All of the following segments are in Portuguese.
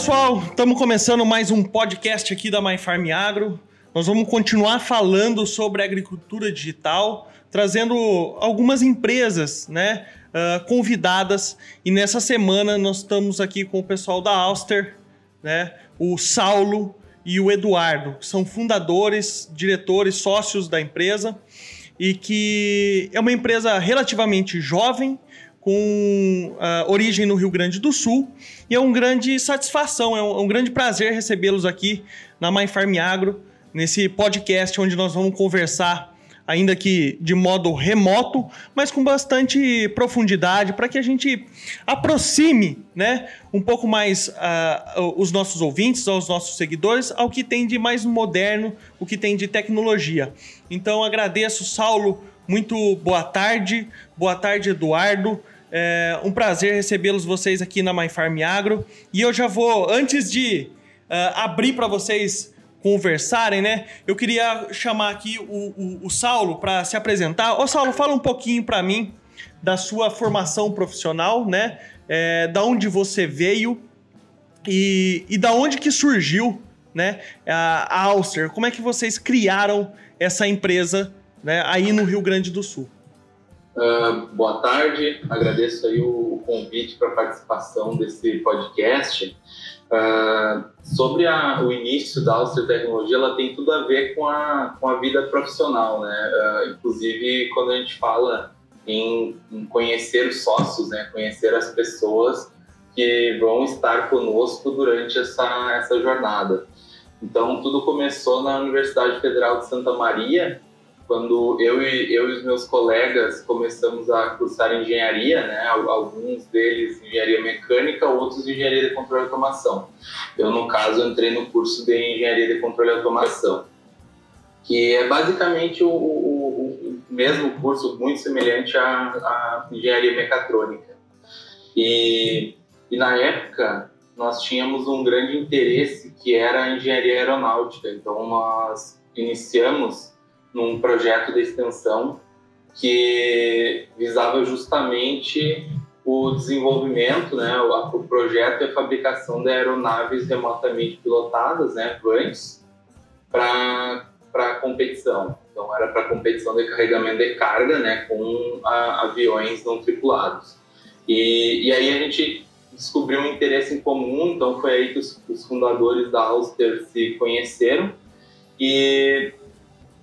pessoal, estamos começando mais um podcast aqui da My Farm Agro. Nós vamos continuar falando sobre agricultura digital, trazendo algumas empresas, né, uh, convidadas. E nessa semana nós estamos aqui com o pessoal da Auster, né, o Saulo e o Eduardo, que são fundadores, diretores, sócios da empresa e que é uma empresa relativamente jovem, com uh, origem no Rio Grande do Sul. E é uma grande satisfação, é um, é um grande prazer recebê-los aqui na My Farm Agro, nesse podcast onde nós vamos conversar, ainda que de modo remoto, mas com bastante profundidade, para que a gente aproxime né, um pouco mais uh, os nossos ouvintes, aos nossos seguidores, ao que tem de mais moderno, o que tem de tecnologia. Então agradeço, Saulo, muito boa tarde. Boa tarde, Eduardo. É um prazer recebê-los vocês aqui na My Farm Agro. E eu já vou, antes de uh, abrir para vocês conversarem, né? Eu queria chamar aqui o, o, o Saulo para se apresentar. Ô, Saulo, fala um pouquinho para mim da sua formação profissional, né? É, da onde você veio e, e da onde que surgiu, né? A, a Auster. Como é que vocês criaram essa empresa, né? Aí no Rio Grande do Sul. Uh, boa tarde, agradeço aí o, convite para participação desse podcast. Uh, sobre a, o início da Austria Tecnologia, ela tem tudo a ver com a, com a vida profissional, né? Uh, inclusive, quando a gente fala em, em, conhecer os sócios, né? Conhecer as pessoas que vão estar conosco durante essa, essa jornada. Então, tudo começou na Universidade Federal de Santa Maria, quando eu e, eu e os meus colegas começamos a cursar engenharia, né, alguns deles engenharia mecânica, outros engenharia de controle e automação. Eu, no caso, entrei no curso de engenharia de controle e automação, que é basicamente o, o, o mesmo curso, muito semelhante à, à engenharia mecatrônica. E, e na época, nós tínhamos um grande interesse que era a engenharia aeronáutica, então nós iniciamos num projeto de extensão que visava justamente o desenvolvimento, né, o, projeto e a fabricação de aeronaves remotamente pilotadas, né, VANs, para para competição. Então era para competição de carregamento de carga, né, com a, aviões não tripulados. E, e aí a gente descobriu um interesse em comum, então foi aí que os, os fundadores da Auster se conheceram e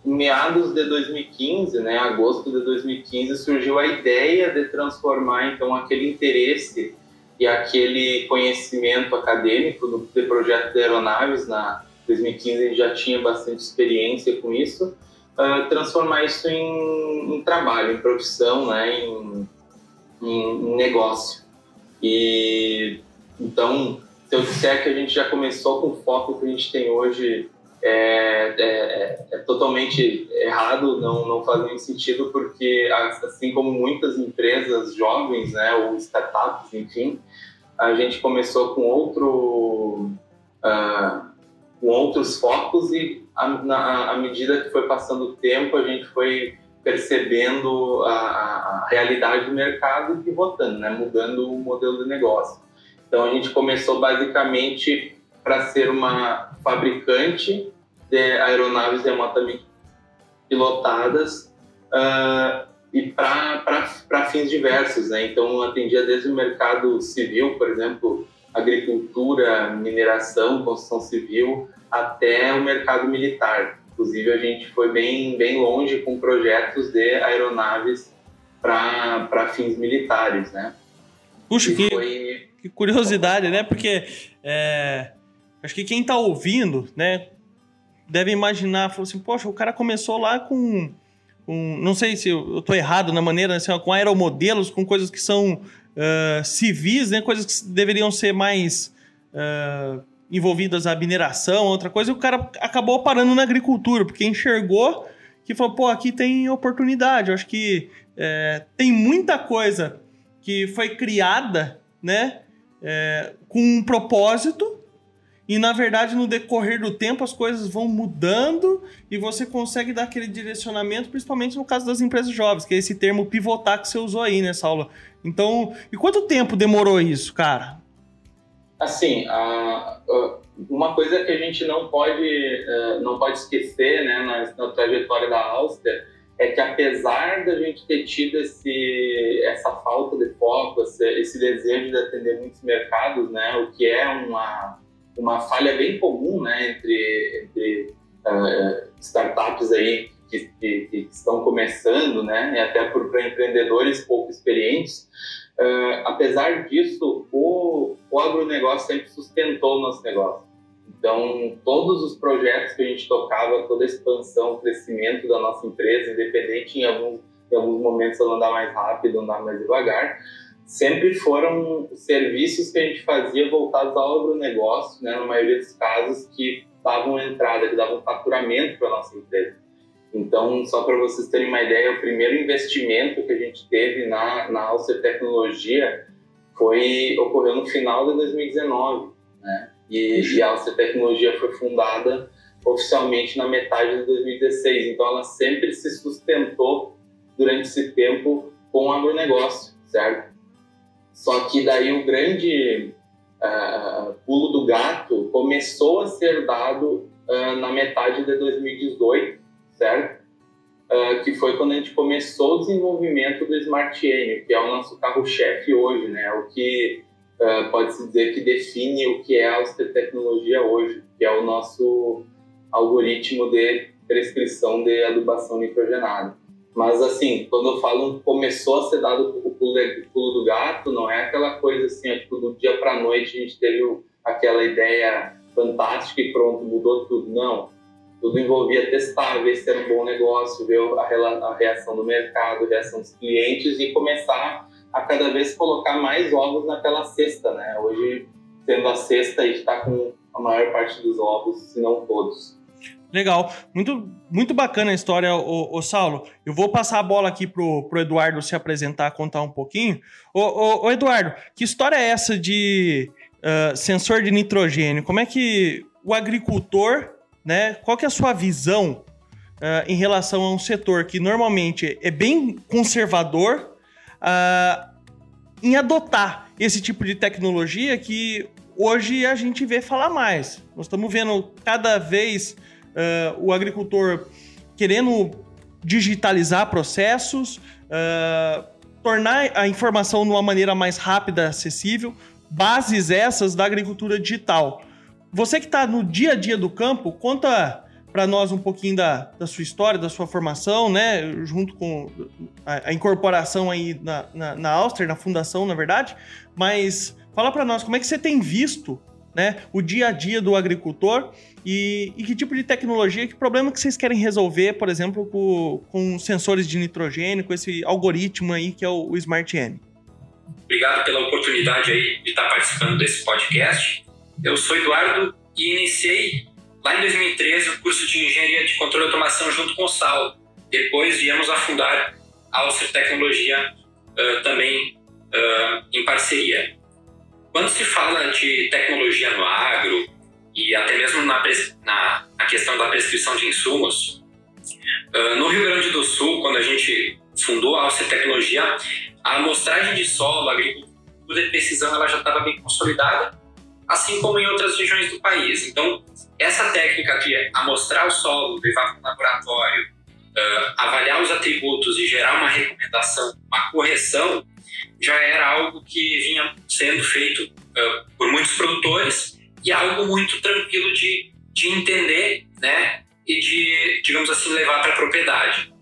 meados de 2015, né, agosto de 2015, surgiu a ideia de transformar então aquele interesse e aquele conhecimento acadêmico do, de projeto de aeronaves na 2015 a gente já tinha bastante experiência com isso, uh, transformar isso em, em, trabalho, em profissão, né, em, em, em negócio. E então, se eu disser que a gente já começou com o foco que a gente tem hoje é, é, é, é, totalmente errado, não, não faz nenhum sentido, porque assim como muitas empresas jovens, né, ou startups, enfim, a gente começou com outro, uh, com outros focos e à medida que foi passando o tempo, a gente foi percebendo a, a, realidade do mercado e pivotando, né, mudando o modelo de negócio. Então a gente começou basicamente para ser uma fabricante de aeronaves remotamente pilotadas uh, e para fins diversos. Né? Então, atendia desde o mercado civil, por exemplo, agricultura, mineração, construção civil, até o mercado militar. Inclusive, a gente foi bem, bem longe com projetos de aeronaves para fins militares, né? Puxa, que, foi... que curiosidade, né? Porque é, Acho que quem está ouvindo, né, deve imaginar, falou assim, poxa, o cara começou lá com, não sei se eu estou errado na maneira, assim, com aeromodelos, com coisas que são uh, civis, né, coisas que deveriam ser mais uh, envolvidas à mineração, outra coisa, e o cara acabou parando na agricultura, porque enxergou que falou, pô, aqui tem oportunidade. Eu acho que é, tem muita coisa que foi criada, né, é, com um propósito e na verdade, no decorrer do tempo, as coisas vão mudando e você consegue dar aquele direcionamento, principalmente no caso das empresas jovens, que é esse termo pivotar que você usou aí nessa aula. Então, e quanto tempo demorou isso, cara? Assim, uma coisa que a gente não pode, uh, não pode esquecer né, na, na trajetória da Áustria é que apesar da gente ter tido esse, essa falta de foco, esse, esse, desejo de atender muitos mercados, né, o que é uma, uma falha bem comum né, entre, entre uh, startups aí que, que, que, estão começando, né, e até para empreendedores pouco experientes, uh, apesar disso, o, o agronegócio sempre sustentou o nosso negócio. Então, todos os projetos que a gente tocava, toda a expansão, crescimento da nossa empresa, independente em alguns, em alguns momentos ela andar mais rápido, andar mais devagar, sempre foram serviços que a gente fazia voltados ao agronegócio, né, na maioria dos casos, que davam entrada, que davam faturamento para a nossa empresa. Então, só para vocês terem uma ideia, o primeiro investimento que a gente teve na, na Alcer Tecnologia foi, ocorreu no final de 2019, né? E, e a Alce Tecnologia foi fundada oficialmente na metade de 2016. Então, ela sempre se sustentou durante esse tempo com o agronegócio, certo? Só que daí o grande uh, pulo do gato começou a ser dado uh, na metade de 2018, certo? Uh, que foi quando a gente começou o desenvolvimento do Smart N, que é o nosso carro-chefe hoje, né? O que uh, pode-se dizer que define o que é a tecnologia hoje, que é o nosso algoritmo de prescrição de adubação nitrogenada. Mas, assim, quando eu falo começou a ser dado o pulo, do gato, não é aquela coisa assim, é, tipo, do dia para noite a gente teve aquela ideia fantástica e pronto, mudou tudo. Não. Tudo envolvia testar, ver se era um bom negócio, ver a, reação do mercado, a reação dos clientes e começar a cada vez colocar mais ovos naquela cesta, né? Hoje, tendo a cesta, a gente está com a maior parte dos ovos, se não todos. Legal, muito, muito bacana a história, o, o, Saulo. Eu vou passar a bola aqui pro, pro Eduardo se apresentar, contar um pouquinho. O, o, o Eduardo, que história é essa de uh, sensor de nitrogênio? Como é que o agricultor, né? Qual que é a sua visão uh, em relação a um setor que normalmente é bem conservador, uh, em adotar esse tipo de tecnologia que hoje a gente vê falar mais. Nós estamos vendo cada vez uh, o agricultor querendo digitalizar processos, uh, tornar a informação de uma maneira mais rápida, acessível, bases essas da agricultura digital. Você que está no dia a dia do campo, conta para nós um pouquinho da, da sua história, da sua formação, né? Junto com a, a incorporação aí na, na, na Áustria, na fundação, na verdade. Mas fala para nós como é que você tem visto né, o dia a dia do agricultor e, e, que tipo de tecnologia, que problema que vocês querem resolver, por exemplo, com, com sensores de nitrogênio, com esse algoritmo aí que é o, o Smart N. Obrigado pela oportunidade aí de estar participando desse podcast. Eu sou Eduardo e iniciei Lá em 2013, o curso de Engenharia de Controle e Automação junto com o Sal. Depois viemos a fundar a Alcer Tecnologia uh, também uh, em parceria. Quando se fala de tecnologia no agro e até mesmo na, na, na questão da prescrição de insumos, uh, no Rio Grande do Sul, quando a gente fundou a Alcer Tecnologia, a amostragem de solo, a agricultura de precisão, ela já estava bem consolidada, assim como em outras regiões do país. Então, essa técnica de amostrar o solo, levar para o laboratório, uh, avaliar os atributos e gerar uma recomendação, uma correção, já era algo que vinha sendo feito uh, por muitos produtores e algo muito tranquilo de, de entender né, e de, digamos assim, levar para a propriedade.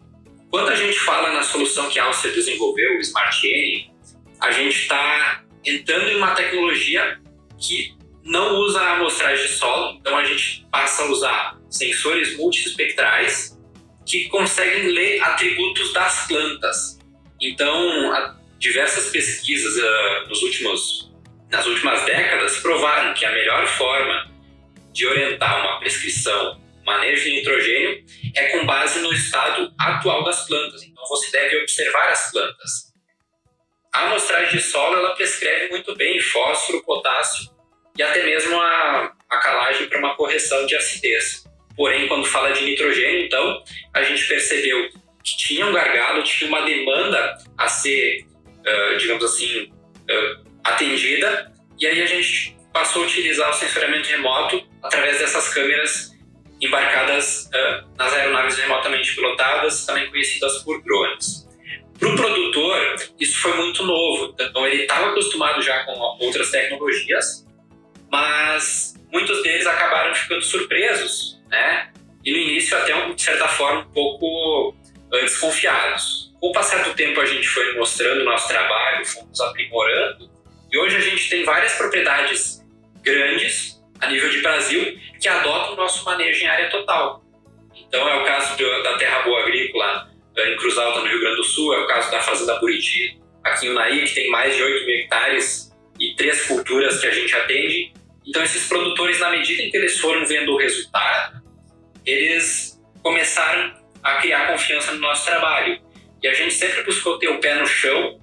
Quando a gente fala na solução que a Alcer desenvolveu, o Smart N, a gente está entrando em uma tecnologia que não usa a amostragem de solo, então a gente passa a usar sensores multiespectrais que conseguem ler atributos das plantas. Então, diversas pesquisas uh, nos últimos, nas últimas décadas provaram que a melhor forma de orientar uma prescrição, manejo de nitrogênio, é com base no estado atual das plantas. Então, você deve observar as plantas. A amostragem de solo ela prescreve muito bem fósforo, potássio e até mesmo a, a calagem para uma correção de acidez. Porém, quando fala de nitrogênio, então, a gente percebeu que tinha um gargalo, tinha uma demanda a ser, uh, digamos assim, uh, atendida, e aí a gente passou a utilizar o sensoriamento remoto através dessas câmeras embarcadas uh, nas aeronaves remotamente pilotadas, também conhecidas por drones. Para o produtor, isso foi muito novo, então ele estava acostumado já com outras tecnologias, mas muitos deles acabaram ficando surpresos, né? E no início até, de certa forma, um pouco desconfiados. Com o passar do tempo, a gente foi mostrando o nosso trabalho, fomos aprimorando, e hoje a gente tem várias propriedades grandes a nível de Brasil que adotam o nosso manejo em área total. Então é o caso da Terra Boa Agrícola eh, em Cruz Alta, no Rio Grande do Sul, é o caso da Fazenda Buriti, aqui em Unaí, que tem mais de 8 mil hectares e três culturas que a gente atende. Então esses produtores, na medida em que eles foram vendo o resultado, eles começaram a criar confiança no nosso trabalho. E a gente sempre buscou ter o pé no chão,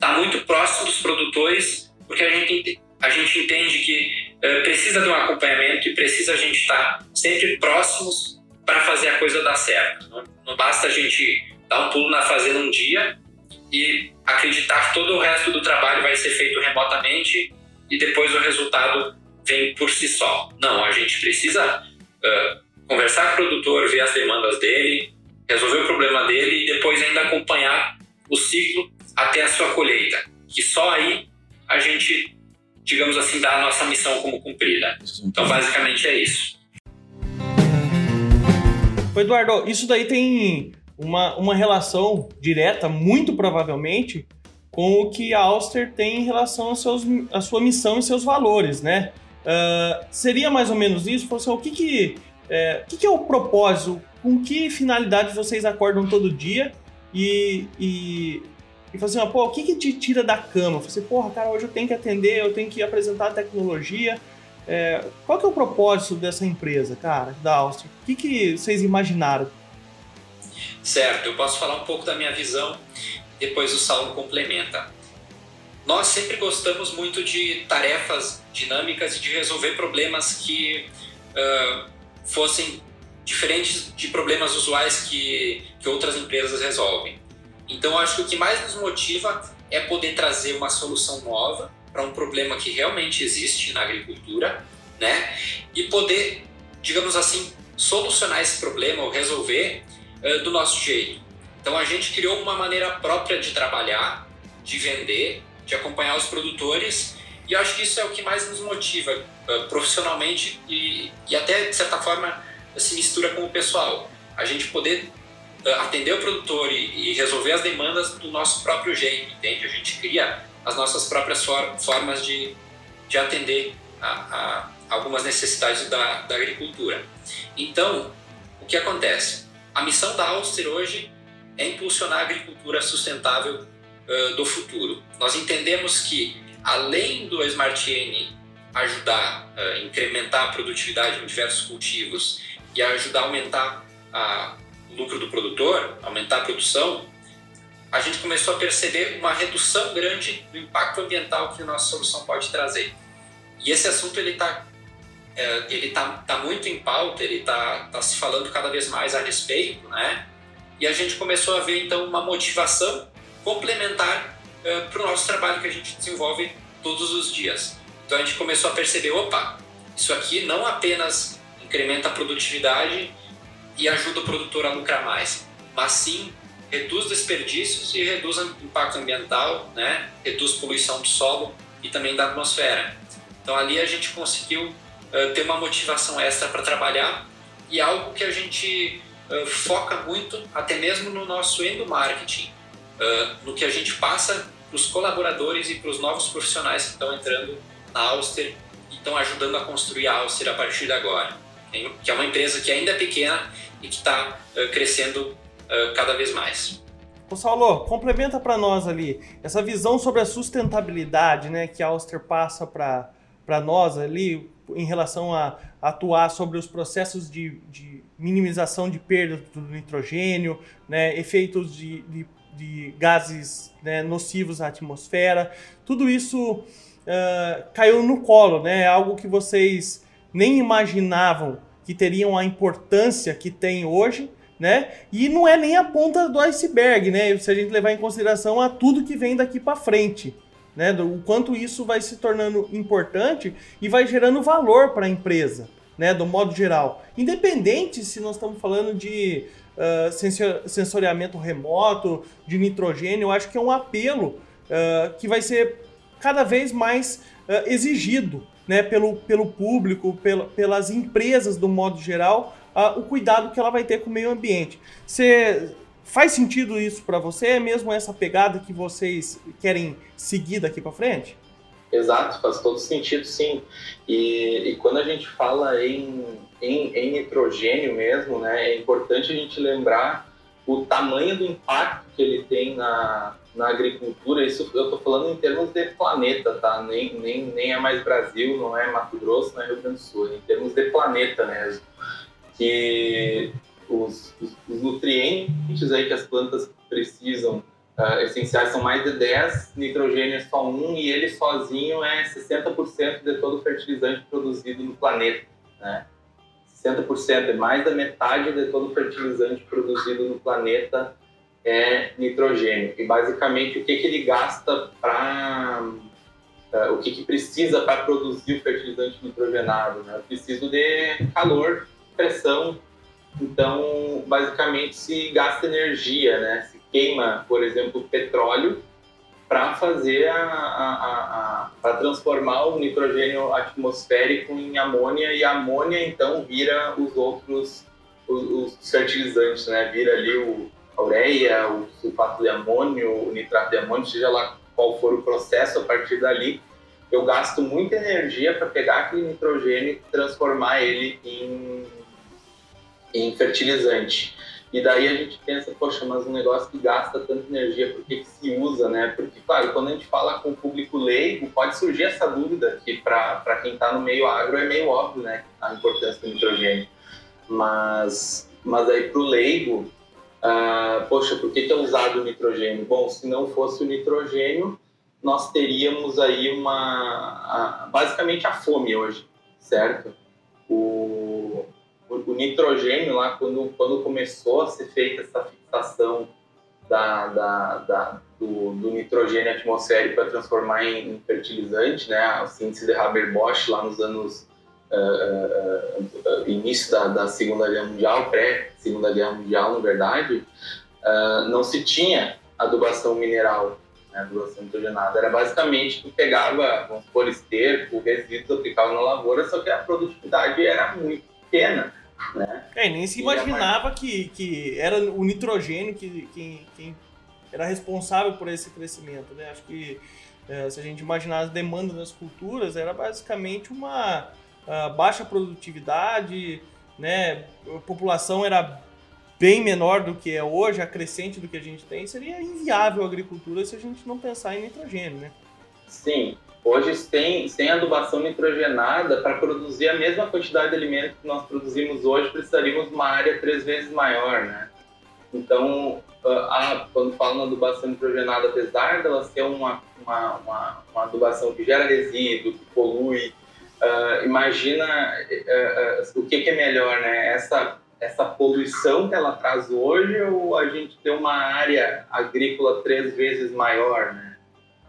estar tá muito próximo dos produtores, porque a gente a gente entende que uh, precisa de um acompanhamento e precisa a gente estar sempre próximos para fazer a coisa dar certo. Não, não, basta a gente dar um pulo na fazenda um dia e acreditar que todo o resto do trabalho vai ser feito remotamente e depois o resultado vem por si só. Não, a gente precisa uh, conversar com o produtor, ver as demandas dele, resolver o problema dele e depois ainda acompanhar o ciclo até a sua colheita. Que só aí a gente digamos assim, dar a nossa missão como cumprida. Então, basicamente é isso. Eduardo, isso daí tem uma, uma relação direta, muito provavelmente, com o que a Auster tem em relação aos seus, à sua missão e seus valores, né? Uh, seria mais ou menos isso? Assim, o que que, é, o que que é o propósito? Com que finalidade vocês acordam todo dia? E, e e falou assim, pô, o que que te tira da cama? Eu falei assim, porra, cara, hoje eu tenho que atender, eu tenho que apresentar a tecnologia. É, qual que é o propósito dessa empresa, cara, da Áustria? O que, que vocês imaginaram? Certo, eu posso falar um pouco da minha visão, depois o Saulo complementa. Nós sempre gostamos muito de tarefas dinâmicas e de resolver problemas que uh, fossem diferentes de problemas usuais que, que outras empresas resolvem. Então, acho que o que mais nos motiva é poder trazer uma solução nova para um problema que realmente existe na agricultura, né? E poder, digamos assim, solucionar esse problema ou resolver uh, do nosso jeito. Então, a gente criou uma maneira própria de trabalhar, de vender, de acompanhar os produtores e acho que isso é o que mais nos motiva uh, profissionalmente e, e até, de certa forma, se mistura com o pessoal. A gente poder atender o produtor e, e, resolver as demandas do nosso próprio jeito, entende? A gente cria as nossas próprias for formas de, de atender a, a algumas necessidades da, da, agricultura. Então, o que acontece? A missão da Auster hoje é impulsionar a agricultura sustentável uh, do futuro. Nós entendemos que, além do Smart N ajudar a uh, incrementar a produtividade em diversos cultivos e ajudar a aumentar a lucro do produtor, aumentar a produção, a gente começou a perceber uma redução grande do impacto ambiental que a nossa solução pode trazer. E esse assunto ele está é, ele tá, tá muito em pauta, ele está tá se falando cada vez mais a respeito, né? E a gente começou a ver então uma motivação complementar é, para o nosso trabalho que a gente desenvolve todos os dias. Então a gente começou a perceber, opa, isso aqui não apenas incrementa a produtividade e ajuda o produtor a lucrar mais, mas sim reduz desperdícios e reduz impacto ambiental, né? reduz poluição do solo e também da atmosfera. Então ali a gente conseguiu uh, ter uma motivação extra para trabalhar e algo que a gente uh, foca muito até mesmo no nosso endomarketing, uh, no que a gente passa para os colaboradores e para os novos profissionais que estão entrando na Auster e estão ajudando a construir a Auster a partir de agora, que é uma empresa que ainda é pequena e que está uh, crescendo uh, cada vez mais. Ô Saulo, complementa para nós ali essa visão sobre a sustentabilidade né, que a Auster passa para nós ali em relação a atuar sobre os processos de, de minimização de perda do nitrogênio, né, efeitos de, de, de gases né, nocivos à atmosfera, tudo isso uh, caiu no colo, né, algo que vocês nem imaginavam que teriam a importância que tem hoje, né? E não é nem a ponta do iceberg, né? Se a gente levar em consideração a tudo que vem daqui para frente, né? O quanto isso vai se tornando importante e vai gerando valor para a empresa, né? Do modo geral. Independente se nós estamos falando de uh, sensoriamento remoto, de nitrogênio, eu acho que é um apelo uh, que vai ser cada vez mais uh, exigido né, pelo, pelo público, pelas empresas do modo geral, o cuidado que ela vai ter com o meio ambiente. Você Faz sentido isso para você? É mesmo essa pegada que vocês querem seguir daqui para frente? Exato, faz todo sentido, sim. E, e quando a gente fala em, em, em, nitrogênio mesmo, né, é importante a gente lembrar o tamanho do impacto que ele tem na, na agricultura. Isso eu estou falando em termos de planeta, tá? Nem, nem, nem é mais Brasil, não é Mato Grosso, não é Rio Grande do Sul, é em termos de planeta mesmo. Que os, os, os, nutrientes aí que as plantas precisam uh, essenciais são mais de 10, nitrogênio é só 1 e ele sozinho é 60% de todo o fertilizante produzido no planeta, né? 60%, é mais da metade de todo o fertilizante produzido no planeta é nitrogênio. E basicamente o que, que ele gasta para uh, o que, que precisa para produzir o fertilizante nitrogenado? Né? Eu preciso de calor, pressão, então, basicamente, se gasta energia, né? Se queima, por exemplo, petróleo para fazer a, a, a, para transformar o nitrogênio atmosférico em amônia e a amônia então vira os outros os, os fertilizantes, né? Vira ali o a ureia, o sulfato de amônio, o nitrato de amônio, seja lá qual for o processo a partir dali, eu gasto muita energia para pegar aquele nitrogênio e transformar ele em em fertilizante. E daí a gente pensa, poxa, mas um negócio que gasta tanta energia, por que, se usa, né? Porque, claro, quando a gente fala com o público leigo, pode surgir essa dúvida, que para quem está no meio agro é meio óbvio, né? A importância do nitrogênio. Mas, mas aí para o leigo, uh, poxa, por que, que é usado o nitrogênio? Bom, se não fosse o nitrogênio, nós teríamos aí uma... A, basicamente a fome hoje, certo? O, o, nitrogênio lá, quando, quando começou a ser feita essa fixação da, da, da do, do, nitrogênio atmosférico para transformar em, em, fertilizante, né, o síntese de Haber-Bosch lá nos anos uh, uh, início da, da Segunda Guerra Mundial, pré-Segunda Guerra Mundial, na verdade, não se tinha adubação mineral, né, adubação nitrogenada. Era basicamente que pegava, vamos supor, esterco, resíduos, aplicava na lavoura, só que a produtividade era muito pequena. Né? É, nem se imaginava que, que era o nitrogênio que, que, que era responsável por esse crescimento. Né? Acho que é, se a gente imaginar as demandas das culturas, era basicamente uma baixa produtividade, né? a população era bem menor do que é hoje, a crescente do que a gente tem, seria inviável a agricultura se a gente não pensar em nitrogênio. Né? Sim, Hoje, sem, sem adubação nitrogenada, para produzir a mesma quantidade de alimento que nós produzimos hoje, precisaríamos uma área três vezes maior, né? Então, a, quando falam adubação nitrogenada, apesar dela ser uma, uma, uma, uma adubação que gera resíduo, que polui, uh, imagina uh, uh, o que, que, é melhor, né? Essa, essa poluição que ela traz hoje ou a gente ter uma área agrícola três vezes maior, né?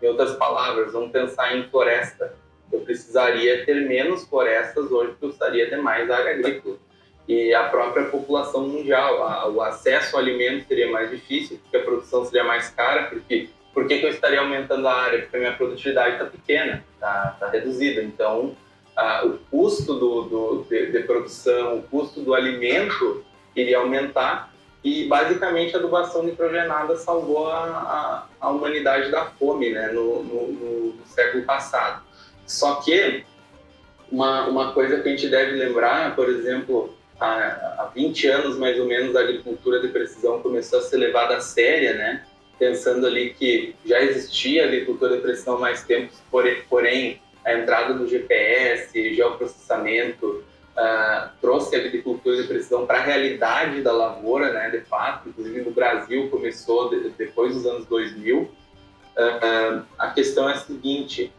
Em outras palavras, vamos pensar em floresta. Eu precisaria ter menos florestas hoje, porque eu precisaria ter mais área agrícola. E a própria população mundial, a, o acesso ao alimento seria mais difícil, porque a produção seria mais cara, porque por que, que eu estaria aumentando a área? Porque a minha produtividade está pequena, está tá reduzida. Então, a, o custo do, do de, de, produção, o custo do alimento iria aumentar e basicamente a adubação nitrogenada salvou a, a, a humanidade da fome né, no, no, no, século passado. Só que uma, uma coisa que a gente deve lembrar, por exemplo, há, há 20 anos mais ou menos a agricultura de precisão começou a ser levada a séria, né? pensando ali que já existia agricultura de precisão há mais tempo, porém a entrada do GPS, geoprocessamento, uh, trouxe a agricultura de precisão para a realidade da lavoura, né, de fato, inclusive no Brasil começou de, depois dos anos 2000. Uh, uh, a questão é a seguinte,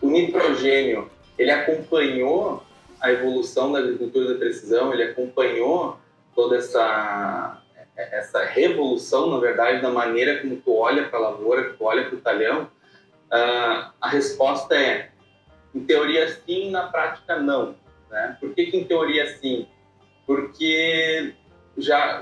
o nitrogênio, ele acompanhou a evolução da agricultura de precisão, ele acompanhou toda essa essa revolução, na verdade, da maneira como tu olha para a lavoura, tu olha para o talhão, Uh, a resposta é, em teoria sim, na prática não. Né? Por que, que em teoria sim? Porque já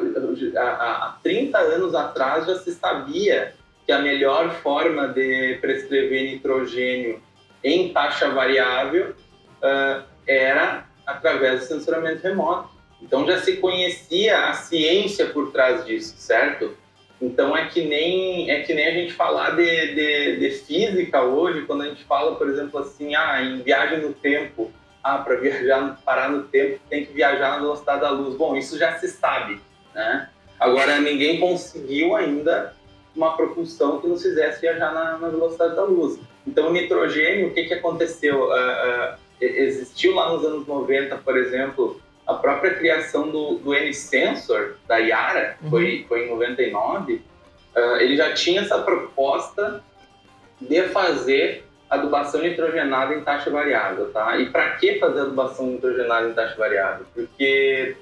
há, há 30 anos atrás já se sabia que a melhor forma de prescrever nitrogênio em taxa variável uh, era através do censuramento remoto. Então já se conhecia a ciência por trás disso, certo? Então é que nem é que nem a gente falar de, de, de física hoje, quando a gente fala, por exemplo, assim, ah, em viagem no tempo, ah, para viajar, parar no tempo, tem que viajar na velocidade da luz. Bom, isso já se sabe, né? Agora ninguém conseguiu ainda uma propulsão que nos fizesse viajar na, na velocidade da luz. Então o nitrogênio, o que que aconteceu? Uh, uh, existiu lá nos anos 90, por exemplo, a própria criação do, do N-Sensor, da Yara, uhum. foi, foi em 99, uh, ah, ele já tinha essa proposta de fazer adubação nitrogenada em taxa variável, tá? E para que fazer adubação nitrogenada em taxa variável? Porque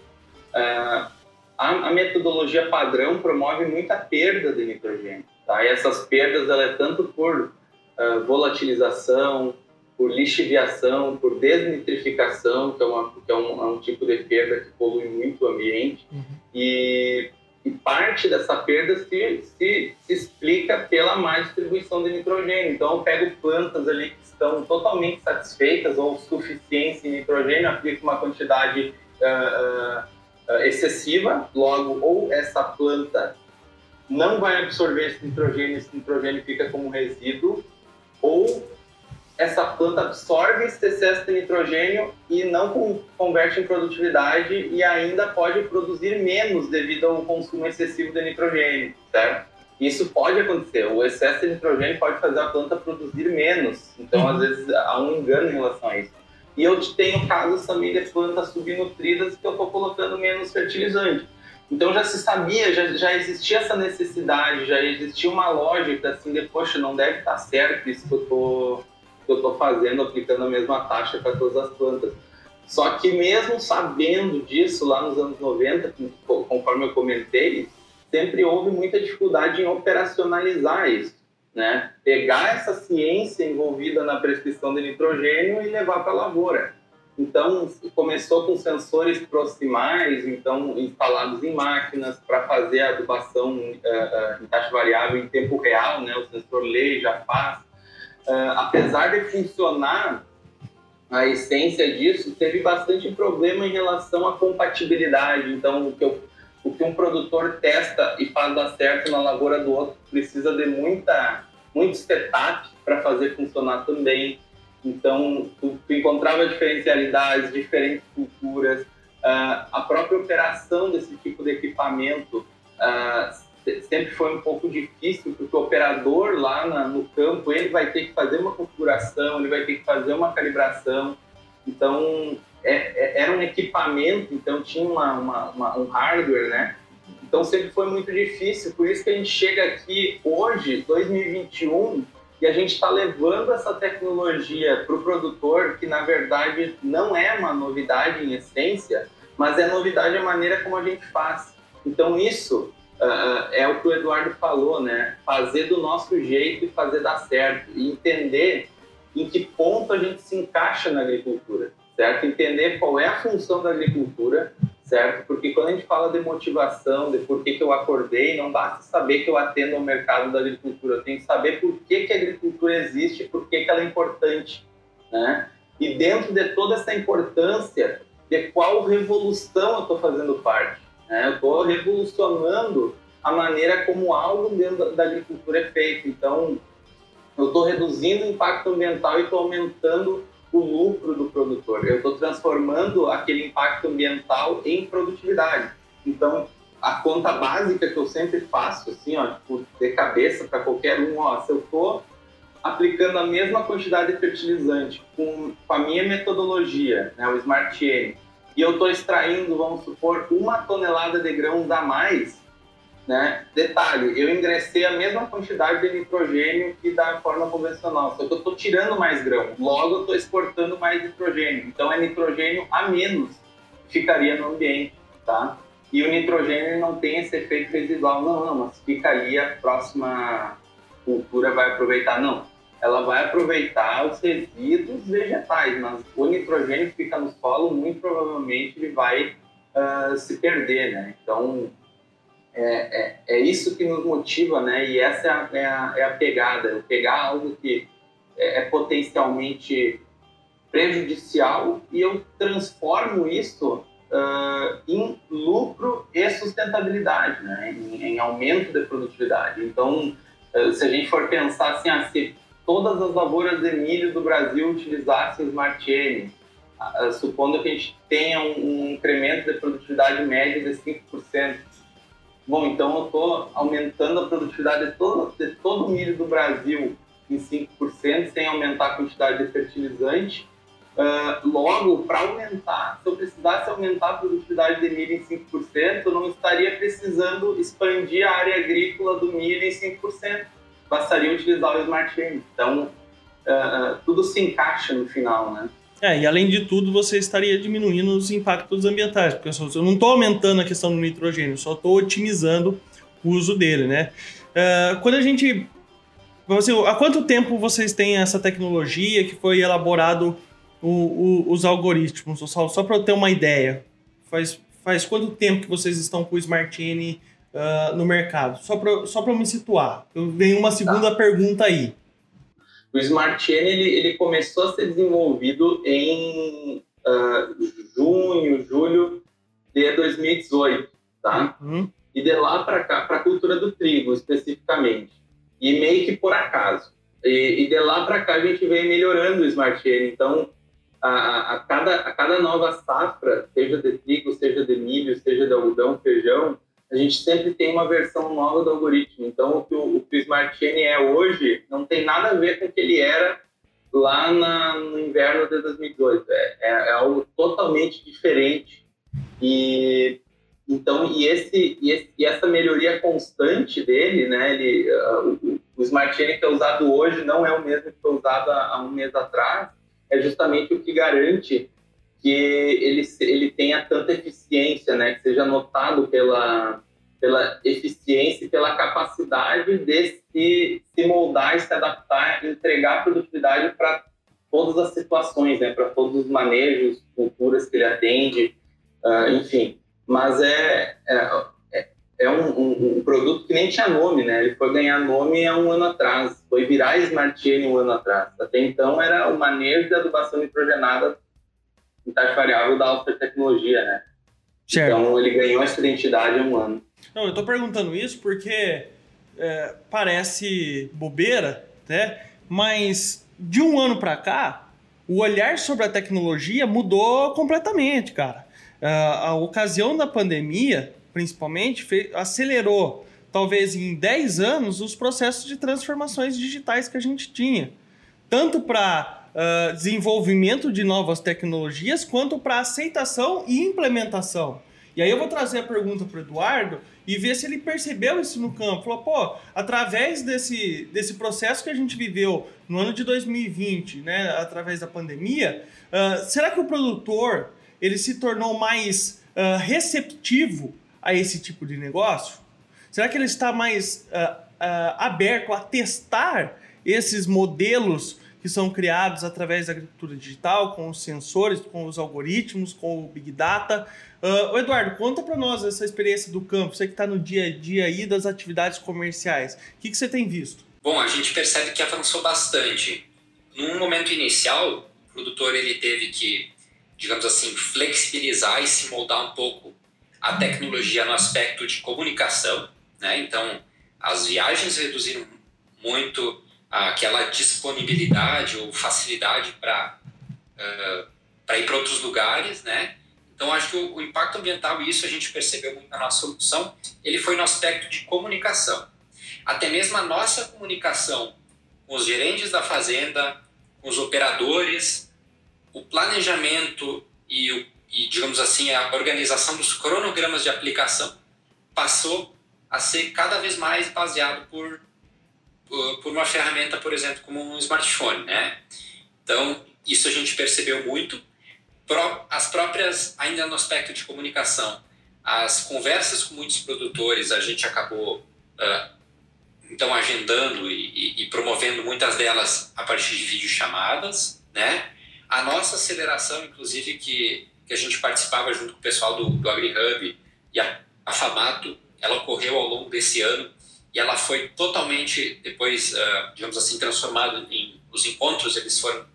uh, a, a, metodologia padrão promove muita perda de nitrogênio, tá? E essas perdas, ela é tanto por uh, volatilização, por lixiviação, por desnitrificação, que é, uma, que é, um, é um tipo de perda que polui muito o ambiente. Uhum. E, e, parte dessa perda se, se, se, explica pela má distribuição de nitrogênio. Então, eu pego plantas ali que estão totalmente satisfeitas ou suficientes em nitrogênio, aplico uma quantidade uh, uh, excessiva, logo, ou essa planta não vai absorver esse nitrogênio, esse nitrogênio fica como resíduo, ou essa planta absorve esse excesso de nitrogênio e não converte em produtividade e ainda pode produzir menos devido ao consumo excessivo de nitrogênio, certo? Isso pode acontecer. O excesso de nitrogênio pode fazer a planta produzir menos. Então, uhum. às vezes, há um engano em relação a isso. E eu tenho casos também de plantas subnutridas que eu estou colocando menos fertilizante. Então já se sabia, já, já existia essa necessidade, já existia uma lógica assim de, poxa, não deve estar certo isso que eu estou que eu estou fazendo, aplicando a mesma taxa para todas as plantas. Só que mesmo sabendo disso lá nos anos 90, conforme eu comentei, sempre houve muita dificuldade em operacionalizar isso, né? Pegar essa ciência envolvida na prescrição de nitrogênio e levar para a lavoura. Então, começou com sensores proximais, então instalados em máquinas para fazer a adubação uh, uh, em taxa variável em tempo real, né? O sensor lê já faz uh, apesar de funcionar, a essência disso teve bastante problema em relação à compatibilidade. Então, o que, eu, o que um produtor testa e faz dar certo na lavoura do outro precisa de muita, muito setup para fazer funcionar também. Então, tu, tu encontrava diferencialidades, diferentes culturas, uh, a própria operação desse tipo de equipamento uh, sempre foi um pouco difícil, porque o operador lá na, no campo, ele vai ter que fazer uma configuração, ele vai ter que fazer uma calibração. Então, é, é, era um equipamento, então tinha uma, uma, uma, um hardware, né? Então, sempre foi muito difícil. Por isso que a gente chega aqui hoje, 2021, e a gente está levando essa tecnologia para o produtor, que na verdade não é uma novidade em essência, mas é novidade a maneira como a gente faz. Então, isso uh, é o que o Eduardo falou, né? Fazer do nosso jeito e fazer dar certo. E entender em que ponto a gente se encaixa na agricultura, certo? Entender qual é a função da agricultura, certo? Porque quando a gente fala de motivação, de por que, que eu acordei, não basta saber que eu atendo ao mercado da agricultura, eu tenho que saber por que, que a agricultura existe por que, que ela é importante, né? E dentro de toda essa importância, de qual revolução eu estou fazendo parte. Né? Eu estou revolucionando a maneira como algo dentro da agricultura é feito. Então, eu estou reduzindo o impacto ambiental e estou aumentando o lucro do produtor. Eu estou transformando aquele impacto ambiental em produtividade. Então, a conta básica que eu sempre faço, assim, ó, tipo, de cabeça para qualquer um, ó, se eu estou aplicando a mesma quantidade de fertilizante com, com a minha metodologia, né, o Smart N, e eu estou extraindo, vamos supor, uma tonelada de grãos a mais, né? Detalhe, eu ingressei a mesma quantidade de nitrogênio que da forma convencional, só que eu estou tirando mais grão, logo eu estou exportando mais nitrogênio. Então é nitrogênio a menos que ficaria no ambiente, tá? E o nitrogênio não tem esse efeito residual, não, não, mas fica ali, a próxima cultura vai aproveitar, não. Ela vai aproveitar os resíduos vegetais, mas o nitrogênio que fica no solo, muito provavelmente ele vai uh, se perder, né? Então, é, é, é, isso que nos motiva, né? E essa é a, é a, é a pegada, é pegar algo que é, é potencialmente prejudicial e eu transformo isso uh, em lucro e sustentabilidade, né? Em, em, aumento de produtividade. Então, uh, se a gente for pensar assim, ah, se todas as lavouras de milho do Brasil utilizassem Smart N, uh, supondo que a gente tenha um incremento de produtividade média de 5%, bom, então eu estou aumentando a produtividade de todo, de todo o milho do Brasil em 5%, sem aumentar a quantidade de fertilizante. Uh, logo, para aumentar, se eu precisasse aumentar a produtividade de milho em 5%, eu não estaria precisando expandir a área agrícola do milho em 5% bastaria utilizar o Smart Chain. Então, uh, tudo se encaixa no final, né? É, e além de tudo, você estaria diminuindo os impactos ambientais, porque eu não estou aumentando a questão do nitrogênio, só estou otimizando o uso dele, né? Uh, quando a gente. Assim, há quanto tempo vocês têm essa tecnologia que foi elaborado o, o, os algoritmos? Só, só para eu ter uma ideia. Faz, faz quanto tempo que vocês estão com o Smart N uh, no mercado? Só para só me situar. Eu venho uma segunda tá. pergunta aí. O Smart Chain ele, ele começou a ser desenvolvido em uh, junho, julho de 2018, tá? Uhum. E de lá para cá, para a cultura do trigo especificamente. E meio que por acaso. E, e de lá para cá a gente vem melhorando o Smart Chain. Então, a, a, cada, a cada nova safra, seja de trigo, seja de milho, seja de algodão, feijão, a gente sempre tem uma versão nova do algoritmo. Então, o que o, o, que o Smart Chain é hoje não tem nada a ver com o que ele era lá na, no inverno de 2018. É, é, é, algo totalmente diferente. E então, e, esse, e, esse, e essa melhoria constante dele, né? Ele, uh, o, o Smart Chain que é usado hoje não é o mesmo que foi usado há, há um mês atrás. É justamente o que garante que ele, ele tenha tanta eficiência, né? Que seja notado pela, pela eficiência e pela capacidade de se, se moldar, se adaptar, entregar produtividade para todas as situações, né? Para todos os manejos, culturas que ele atende, uh, enfim. Mas é, é, é, é um, um, um, produto que nem tinha nome, né? Ele foi ganhar nome há um ano atrás, foi virar Smart Chain um ano atrás. Até então era o manejo de adubação nitrogenada em taxa variável da alta tecnologia, né? Certo. Então ele ganhou essa identidade há um ano. Não, eu estou perguntando isso porque é, parece bobeira, né? Mas de um ano para cá, o olhar sobre a tecnologia mudou completamente, cara. Uh, a ocasião da pandemia, principalmente, acelerou, talvez em 10 anos, os processos de transformações digitais que a gente tinha. Tanto para uh, desenvolvimento de novas tecnologias, quanto para aceitação e implementação. E aí eu vou trazer a pergunta para o Eduardo e ver se ele percebeu isso no campo. Falou, pô, através desse, desse processo que a gente viveu no ano de 2020, né, através da pandemia, uh, será que o produtor ele se tornou mais uh, receptivo a esse tipo de negócio? Será que ele está mais uh, aberto a testar esses modelos que são criados através da agricultura digital, com os sensores, com os algoritmos, com o Big Data. Uh, Eduardo, conta para nós essa experiência do campo, você que está no dia a dia aí das atividades comerciais. O que, que você tem visto? Bom, a gente percebe que avançou bastante. Num momento inicial, o produtor ele teve que, digamos assim, flexibilizar e se moldar um pouco a tecnologia no aspecto de comunicação. Né? Então, as viagens reduziram muito aquela disponibilidade ou facilidade para uh, para ir para outros lugares, né? Então acho que o, o, impacto ambiental e isso a gente percebeu muito na nossa solução, ele foi no aspecto de comunicação. Até mesmo a nossa comunicação com os gerentes da fazenda, com os operadores, o planejamento e, o, e digamos assim a organização dos cronogramas de aplicação passou a ser cada vez mais baseado por por uma ferramenta, por exemplo, como um smartphone, né? Então, isso a gente percebeu muito. As próprias, ainda no aspecto de comunicação, as conversas com muitos produtores, a gente acabou uh, então agendando e, e, promovendo muitas delas a partir de videochamadas, né? A nossa aceleração, inclusive, que, que a gente participava junto com o pessoal do, do AgriHub e a, a Famato, ela ocorreu ao longo desse ano e ela foi totalmente, depois, uh, digamos assim, transformada em... Os encontros, eles foram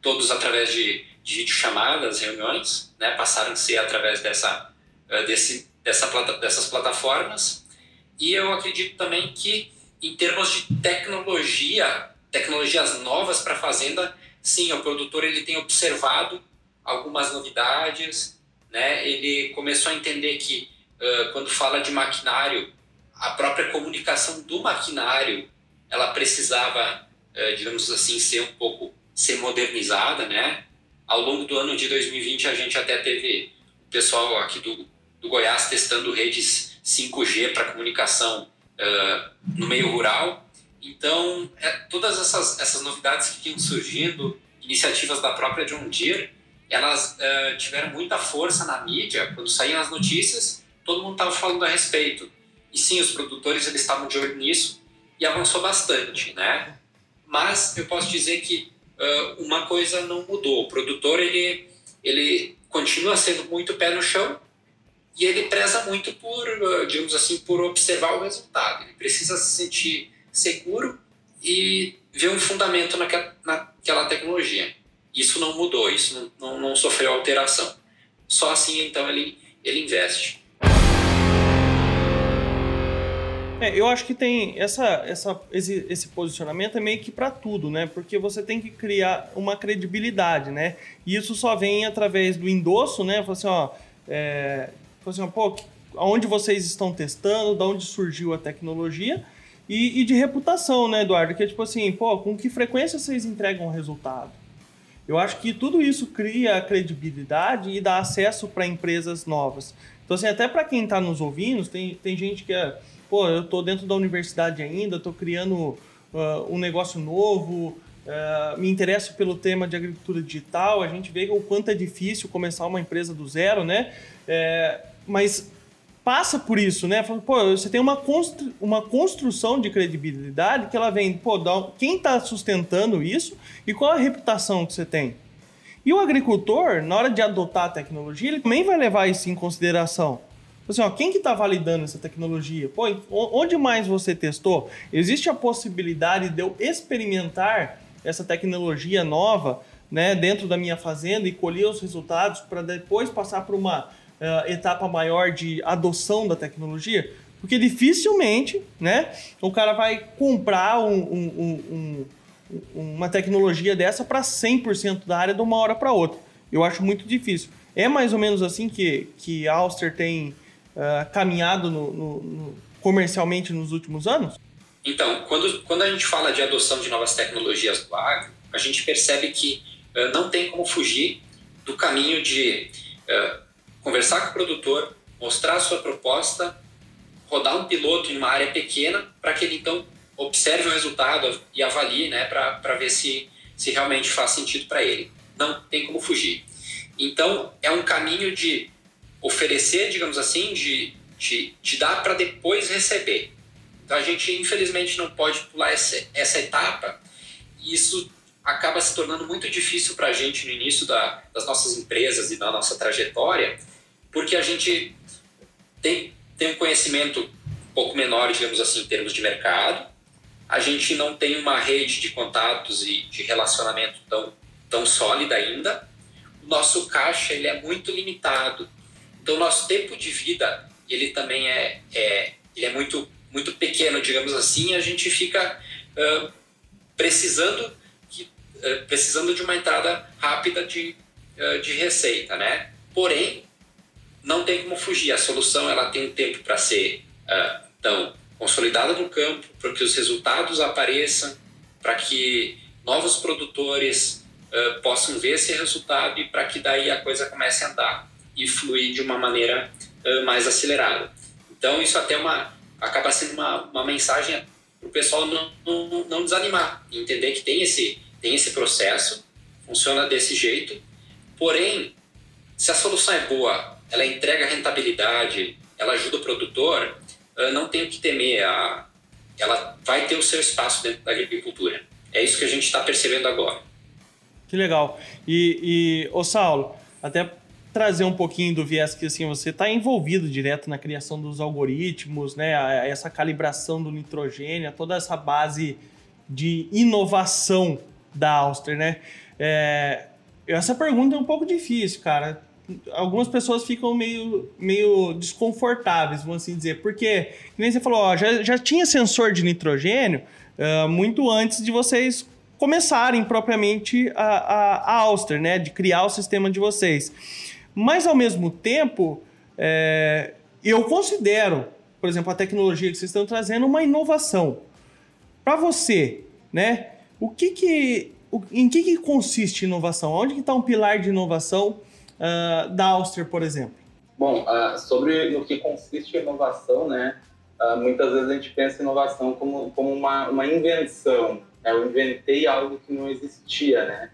todos através de, de videochamadas, reuniões, né? Passaram a ser através dessa, uh, desse, dessa plata, dessas plataformas. E eu acredito também que, em termos de tecnologia, tecnologias novas para a fazenda, sim, o produtor ele tem observado algumas novidades, né? Ele começou a entender que uh, quando fala de maquinário, a própria comunicação do maquinário, ela precisava, uh, digamos assim, ser um pouco ser modernizada, né? Ao longo do ano de 2020 a gente até teve o pessoal aqui do, do Goiás testando redes 5G para comunicação uh, no meio rural então, é, todas essas, essas novidades que vinham surgindo, iniciativas da própria John Deere, elas uh, tiveram muita força na mídia. Quando saíam as notícias, todo mundo estava falando a respeito. E sim, os produtores eles estavam de olho nisso e avançou bastante, né? Mas eu posso dizer que uh, uma coisa não mudou. O produtor ele ele continua sendo muito pé no chão e ele preza muito por, digamos assim, por observar o resultado. Ele precisa se sentir seguro e ver um fundamento naquela, naquela tecnologia. Isso não mudou, isso não, não, não sofreu alteração. Só assim, então, ele, ele investe. É, eu acho que tem essa, essa, esse, esse posicionamento é meio que para tudo, né? Porque você tem que criar uma credibilidade, né? E isso só vem através do endosso, né? Falar assim, ó, é, assim, ó, pô, aonde vocês estão testando, da onde surgiu a tecnologia e, e, de reputação, né, Eduardo? Que é tipo assim, pô, com que frequência vocês entregam o resultado? Eu acho que tudo isso cria credibilidade e dá acesso para empresas novas. Então, assim, até para quem está nos ouvindo, tem, tem gente que é, pô, eu estou dentro da universidade ainda, estou criando uh, um negócio novo, uh, me interesso pelo tema de agricultura digital, a gente vê o quanto é difícil começar uma empresa do zero, né? É, mas passa por isso, né? Fala, pô, você tem uma, constru uma construção de credibilidade que ela vem, pô, quem está sustentando isso e qual a reputação que você tem. E o agricultor, na hora de adotar a tecnologia, ele também vai levar isso em consideração. Assim, ó, quem que está validando essa tecnologia? Pô, onde mais você testou? Existe a possibilidade de eu experimentar essa tecnologia nova né, dentro da minha fazenda e colher os resultados para depois passar para uma uh, etapa maior de adoção da tecnologia? Porque dificilmente né, o cara vai comprar um, um, um, uma tecnologia dessa para 100% da área de uma hora para outra. Eu acho muito difícil. É mais ou menos assim que, que a Auster tem uh, caminhado no, no, no, comercialmente nos últimos anos? Então, quando, quando a gente fala de adoção de novas tecnologias do agro, a gente percebe que uh, não tem como fugir do caminho de uh, conversar com o produtor, mostrar a sua proposta, rodar um piloto em uma área pequena para que ele então observe o resultado e avalie, né, para ver se, se realmente faz sentido para ele. Não tem como fugir. Então, é um caminho de oferecer, digamos assim, de, de, de dar para depois receber. Então, a gente, infelizmente, não pode pular essa, essa etapa e isso acaba se tornando muito difícil para a gente no início da, das nossas empresas e da nossa trajetória, porque a gente tem, tem um conhecimento um pouco menor, digamos assim, em termos de mercado, a gente não tem uma rede de contatos e de relacionamento tão, tão sólida ainda, o nosso caixa ele é muito limitado, então nosso tempo de vida ele também é, é, ele é muito, muito pequeno, digamos assim, a gente fica uh, precisando, precisando de uma entrada rápida de, de receita, né? Porém, não tem como fugir. A solução ela tem um tempo para ser uh, então consolidada no campo, para que os resultados apareçam, para que novos produtores uh, possam ver esse resultado e para que daí a coisa comece a andar e fluir de uma maneira uh, mais acelerada. Então isso até uma acaba sendo uma, uma mensagem para o pessoal não, não, não desanimar, entender que tem esse tem esse processo, funciona desse jeito. Porém, se a solução é boa, ela entrega rentabilidade, ela ajuda o produtor, não tem o que temer. A, ela vai ter o seu espaço dentro da agricultura. É isso que a gente está percebendo agora. Que legal. E, e ô Saulo, até trazer um pouquinho do viés que assim, você está envolvido direto na criação dos algoritmos, né? Essa calibração do nitrogênio, toda essa base de inovação da Auster, né? É, essa pergunta é um pouco difícil, cara. Algumas pessoas ficam meio, meio desconfortáveis, vamos assim dizer, porque, nem você falou, ó, já, já tinha sensor de nitrogênio uh, muito antes de vocês começarem propriamente a, a, a Auster, né? De criar o sistema de vocês. Mas, ao mesmo tempo, é, eu considero, por exemplo, a tecnologia que vocês estão trazendo uma inovação. Para você, né? O que que, em que, que consiste inovação? Onde que está um pilar de inovação uh, da Auster, por exemplo? Bom, uh, sobre no que consiste a inovação, né? Uh, muitas vezes a gente pensa em inovação como, como uma, uma invenção. Né? Eu inventei algo que não existia, né?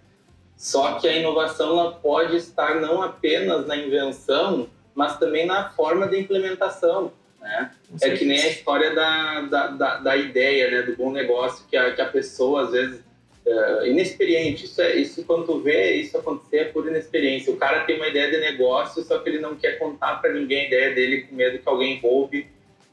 Só que a inovação ela pode estar não apenas na invenção, mas também na forma de implementação. Né? É que nem a história da, da, da, da, ideia, né? do bom negócio, que a, que a pessoa, às vezes, é, inexperiente. Isso, é, isso, quando tu vê isso acontecer, é por inexperiência. O cara tem uma ideia de negócio, só que ele não quer contar para ninguém a ideia dele, com medo que alguém roube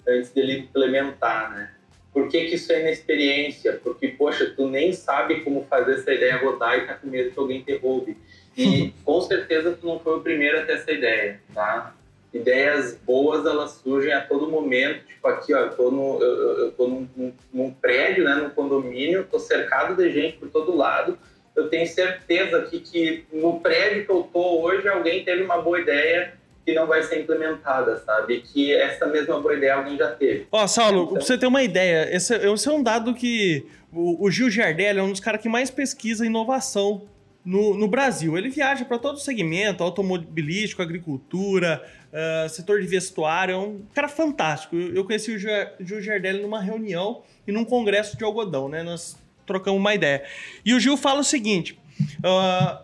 antes dele implementar, né? Por que, que isso é inexperiência? Porque, poxa, tu nem sabe como fazer essa ideia rodar e tá com medo que alguém te roube. E com certeza tu não foi o primeiro a ter essa ideia, tá? Ideias boas, elas surgem a todo momento. Tipo, aqui, ó, eu tô, no, eu, eu tô num, num, num prédio, né, num condomínio, tô cercado de gente por todo lado. Eu tenho certeza aqui que no prédio que eu tô hoje, alguém teve uma boa ideia que não vai ser implementada, sabe? Que essa mesma boa ideia alguém já teve. Ó, Saulo, então... pra você ter uma ideia, esse, esse é um dado que o, o Gil Giardelli é um dos caras que mais pesquisa inovação no, no Brasil. Ele viaja para todo o segmento, automobilístico, agricultura, uh, setor de vestuário, é um cara fantástico. Eu, eu conheci o Gil Giardelli numa reunião e num congresso de algodão, né? Nós trocamos uma ideia. E o Gil fala o seguinte, uh,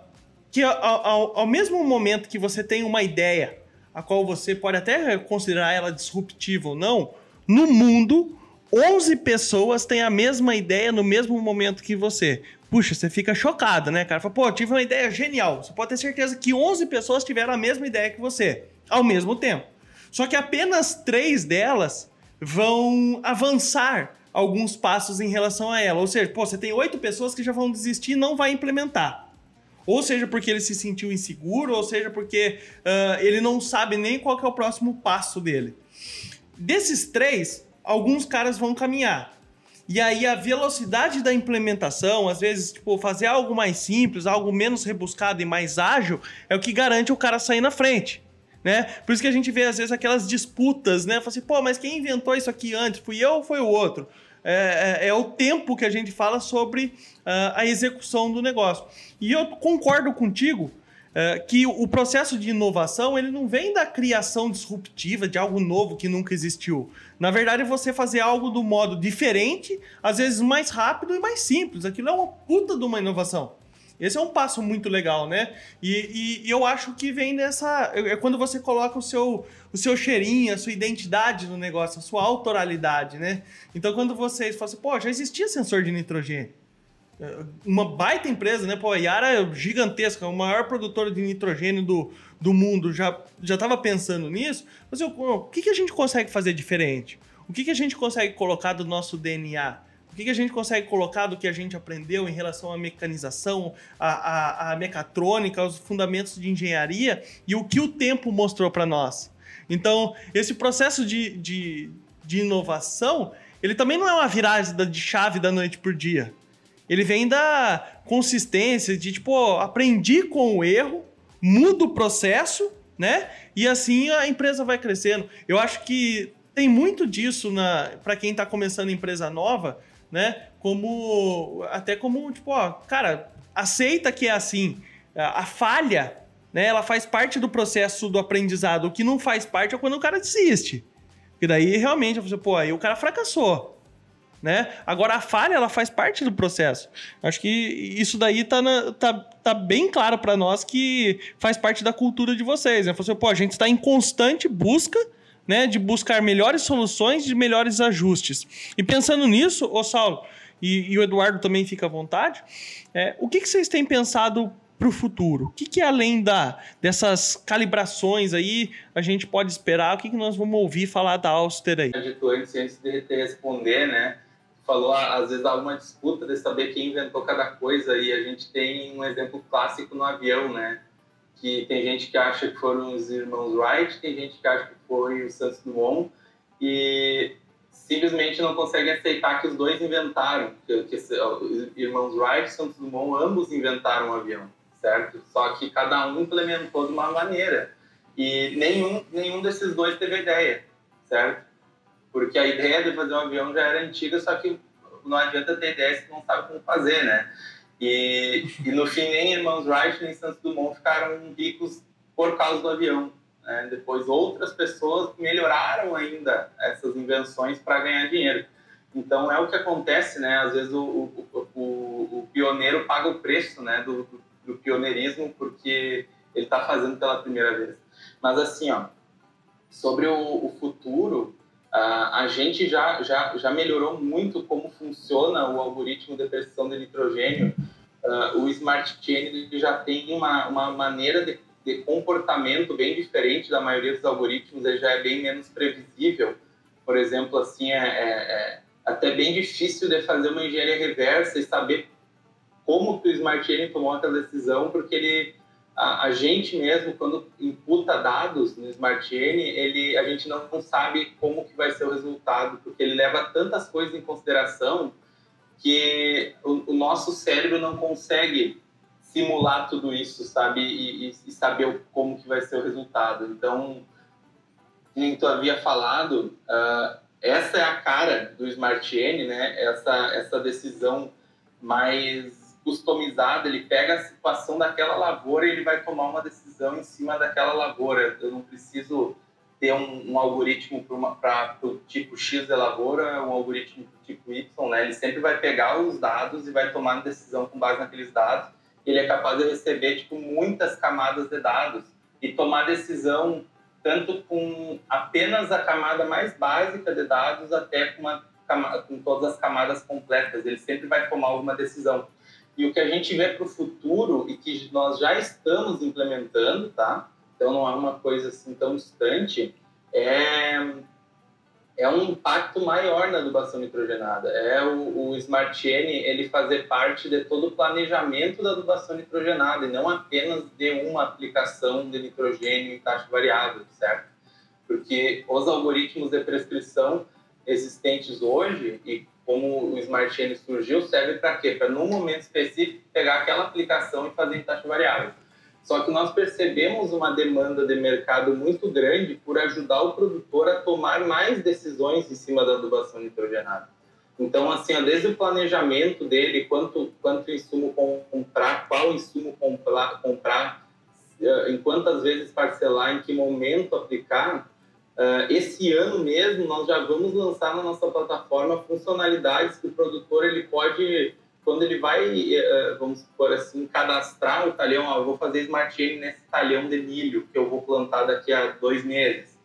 que ao, ao, ao mesmo momento que você tem uma ideia a qual você pode até considerar ela disruptiva ou não, no mundo, 11 pessoas têm a mesma ideia no mesmo momento que você. Puxa, você fica chocado, né, cara? Fala, pô, tive uma ideia genial. Você pode ter certeza que 11 pessoas tiveram a mesma ideia que você, ao mesmo tempo. Só que apenas três delas vão avançar alguns passos em relação a ela. Ou seja, pô, você tem oito pessoas que já vão desistir e não vai implementar. Ou seja, porque ele se sentiu inseguro, ou seja, porque uh, ele não sabe nem qual é o próximo passo dele. Desses três, alguns caras vão caminhar. E aí a velocidade da implementação, às vezes, tipo, fazer algo mais simples, algo menos rebuscado e mais ágil, é o que garante o cara sair na frente. Né? Por isso que a gente vê, às vezes, aquelas disputas, né? Fala assim, pô, mas quem inventou isso aqui antes? Fui eu ou foi o outro? É, é, é o tempo que a gente fala sobre uh, a execução do negócio. E eu concordo contigo uh, que o processo de inovação ele não vem da criação disruptiva de algo novo que nunca existiu. Na verdade, é você fazer algo do modo diferente, às vezes mais rápido e mais simples. Aquilo é uma puta de uma inovação. Esse é um passo muito legal, né? E, e, e, eu acho que vem dessa. É quando você coloca o seu, o seu cheirinho, a sua identidade no negócio, a sua autoralidade, né? Então, quando vocês falam assim, pô, já existia sensor de nitrogênio. É, uma baita empresa, né? Pô, a Yara é gigantesca, o maior produtor de nitrogênio do, do mundo, já estava pensando nisso. Mas eu, o que, que a gente consegue fazer diferente? O que, que a gente consegue colocar do nosso DNA? Que, que a gente consegue colocar do que a gente aprendeu em relação à mecanização, à, à, à mecatrônica, aos fundamentos de engenharia e o que o tempo mostrou para nós. Então, esse processo de, de, de inovação, ele também não é uma virada de chave da noite por dia. Ele vem da consistência de, tipo, aprendi com o erro, mudo o processo, né? E assim a empresa vai crescendo. Eu acho que tem muito disso para quem está começando empresa nova, né? Como até como tipo, ó, cara, aceita que é assim. A, a falha, né? Ela faz parte do processo do aprendizado. O que não faz parte é quando o cara desiste. E daí realmente, você, pô, aí o cara fracassou. Né? Agora a falha ela faz parte do processo. Acho que isso daí tá, na, tá, tá bem claro para nós que faz parte da cultura de vocês. Né? Você, pô, a gente está em constante busca né, de buscar melhores soluções, de melhores ajustes. E pensando nisso, ô Saulo, e, e o Eduardo também fica à vontade, é, o que, que vocês têm pensado para o futuro? O que, que além da, dessas calibrações aí a gente pode esperar? O que, que nós vamos ouvir falar da Auster aí? Antes, de responder, né? Falou, às vezes há uma disputa de saber quem inventou cada coisa e a gente tem um exemplo clássico no avião, né? que tem gente que acha que foram os irmãos Wright, tem gente que acha que foi o Santos Dumont, e simplesmente não consegue aceitar que os dois inventaram, que, que os irmãos Wright e Santos Dumont ambos inventaram um avião, certo? Só que cada um implementou de uma maneira, e nenhum, nenhum desses dois teve ideia, certo? Porque a ideia de fazer um avião já era antiga, só que não adianta ter ideia se não sabe como fazer, né? E, e no fim, nem Irmãos Wright nem Santos Dumont ficaram ricos por causa do avião. Né? Depois, outras pessoas melhoraram ainda essas invenções para ganhar dinheiro. Então, é o que acontece, né? Às vezes, o, o, o, o pioneiro paga o preço né? do, do pioneirismo porque ele está fazendo pela primeira vez. Mas, assim, ó, sobre o, futuro, Uh, a gente já, já, já melhorou muito como funciona o algoritmo de pressão de nitrogênio. Uh, o Smart Chain já tem uma, uma maneira de, de, comportamento bem diferente da maioria dos algoritmos, ele já é bem menos previsível. Por exemplo, assim, é, é, é até bem difícil de fazer uma engenharia reversa e saber como que o Smart Chain tomou aquela decisão, porque ele a, a, gente mesmo, quando imputa dados no Smart Chain, ele, a gente não, não sabe como que vai ser o resultado, porque ele leva tantas coisas em consideração que o, o nosso cérebro não consegue simular tudo isso, sabe? E, e, saber como que vai ser o resultado. Então, como tu havia falado, uh, essa é a cara do Smart Chain, né? Essa, essa decisão mais customizado, ele pega a situação daquela lavoura e ele vai tomar uma decisão em cima daquela lavoura. Eu não preciso ter um, um algoritmo para o tipo X da lavoura, um algoritmo para o tipo Y, né? Ele sempre vai pegar os dados e vai tomar uma decisão com base naqueles dados. Ele é capaz de receber tipo muitas camadas de dados e tomar decisão tanto com apenas a camada mais básica de dados até com, uma, com todas as camadas completas. Ele sempre vai tomar alguma decisão. E o que a gente vê para o futuro e que nós já estamos implementando, tá? Então não é uma coisa assim tão distante, é, é um impacto maior na adubação nitrogenada. É o, o Smart Chain, ele fazer parte de todo o planejamento da adubação nitrogenada e não apenas de uma aplicação de nitrogênio em taxa variável, certo? Porque os algoritmos de prescrição existentes hoje e como o Smart Chain surgiu, serve para quê? Para, num momento específico, pegar aquela aplicação e fazer em taxa variável. Só que nós percebemos uma demanda de mercado muito grande por ajudar o produtor a tomar mais decisões em cima da adubação nitrogenada. Então, assim, desde o planejamento dele, quanto, quanto insumo comprar, qual insumo comprar, comprar, eh, em quantas vezes parcelar, em que momento aplicar, Uh, esse ano mesmo, nós já vamos lançar na nossa plataforma funcionalidades que o produtor ele pode, quando ele vai, uh, vamos por assim, cadastrar o talhão, ó, eu vou fazer Smart Chain nesse talhão de milho que eu vou plantar daqui a dois meses.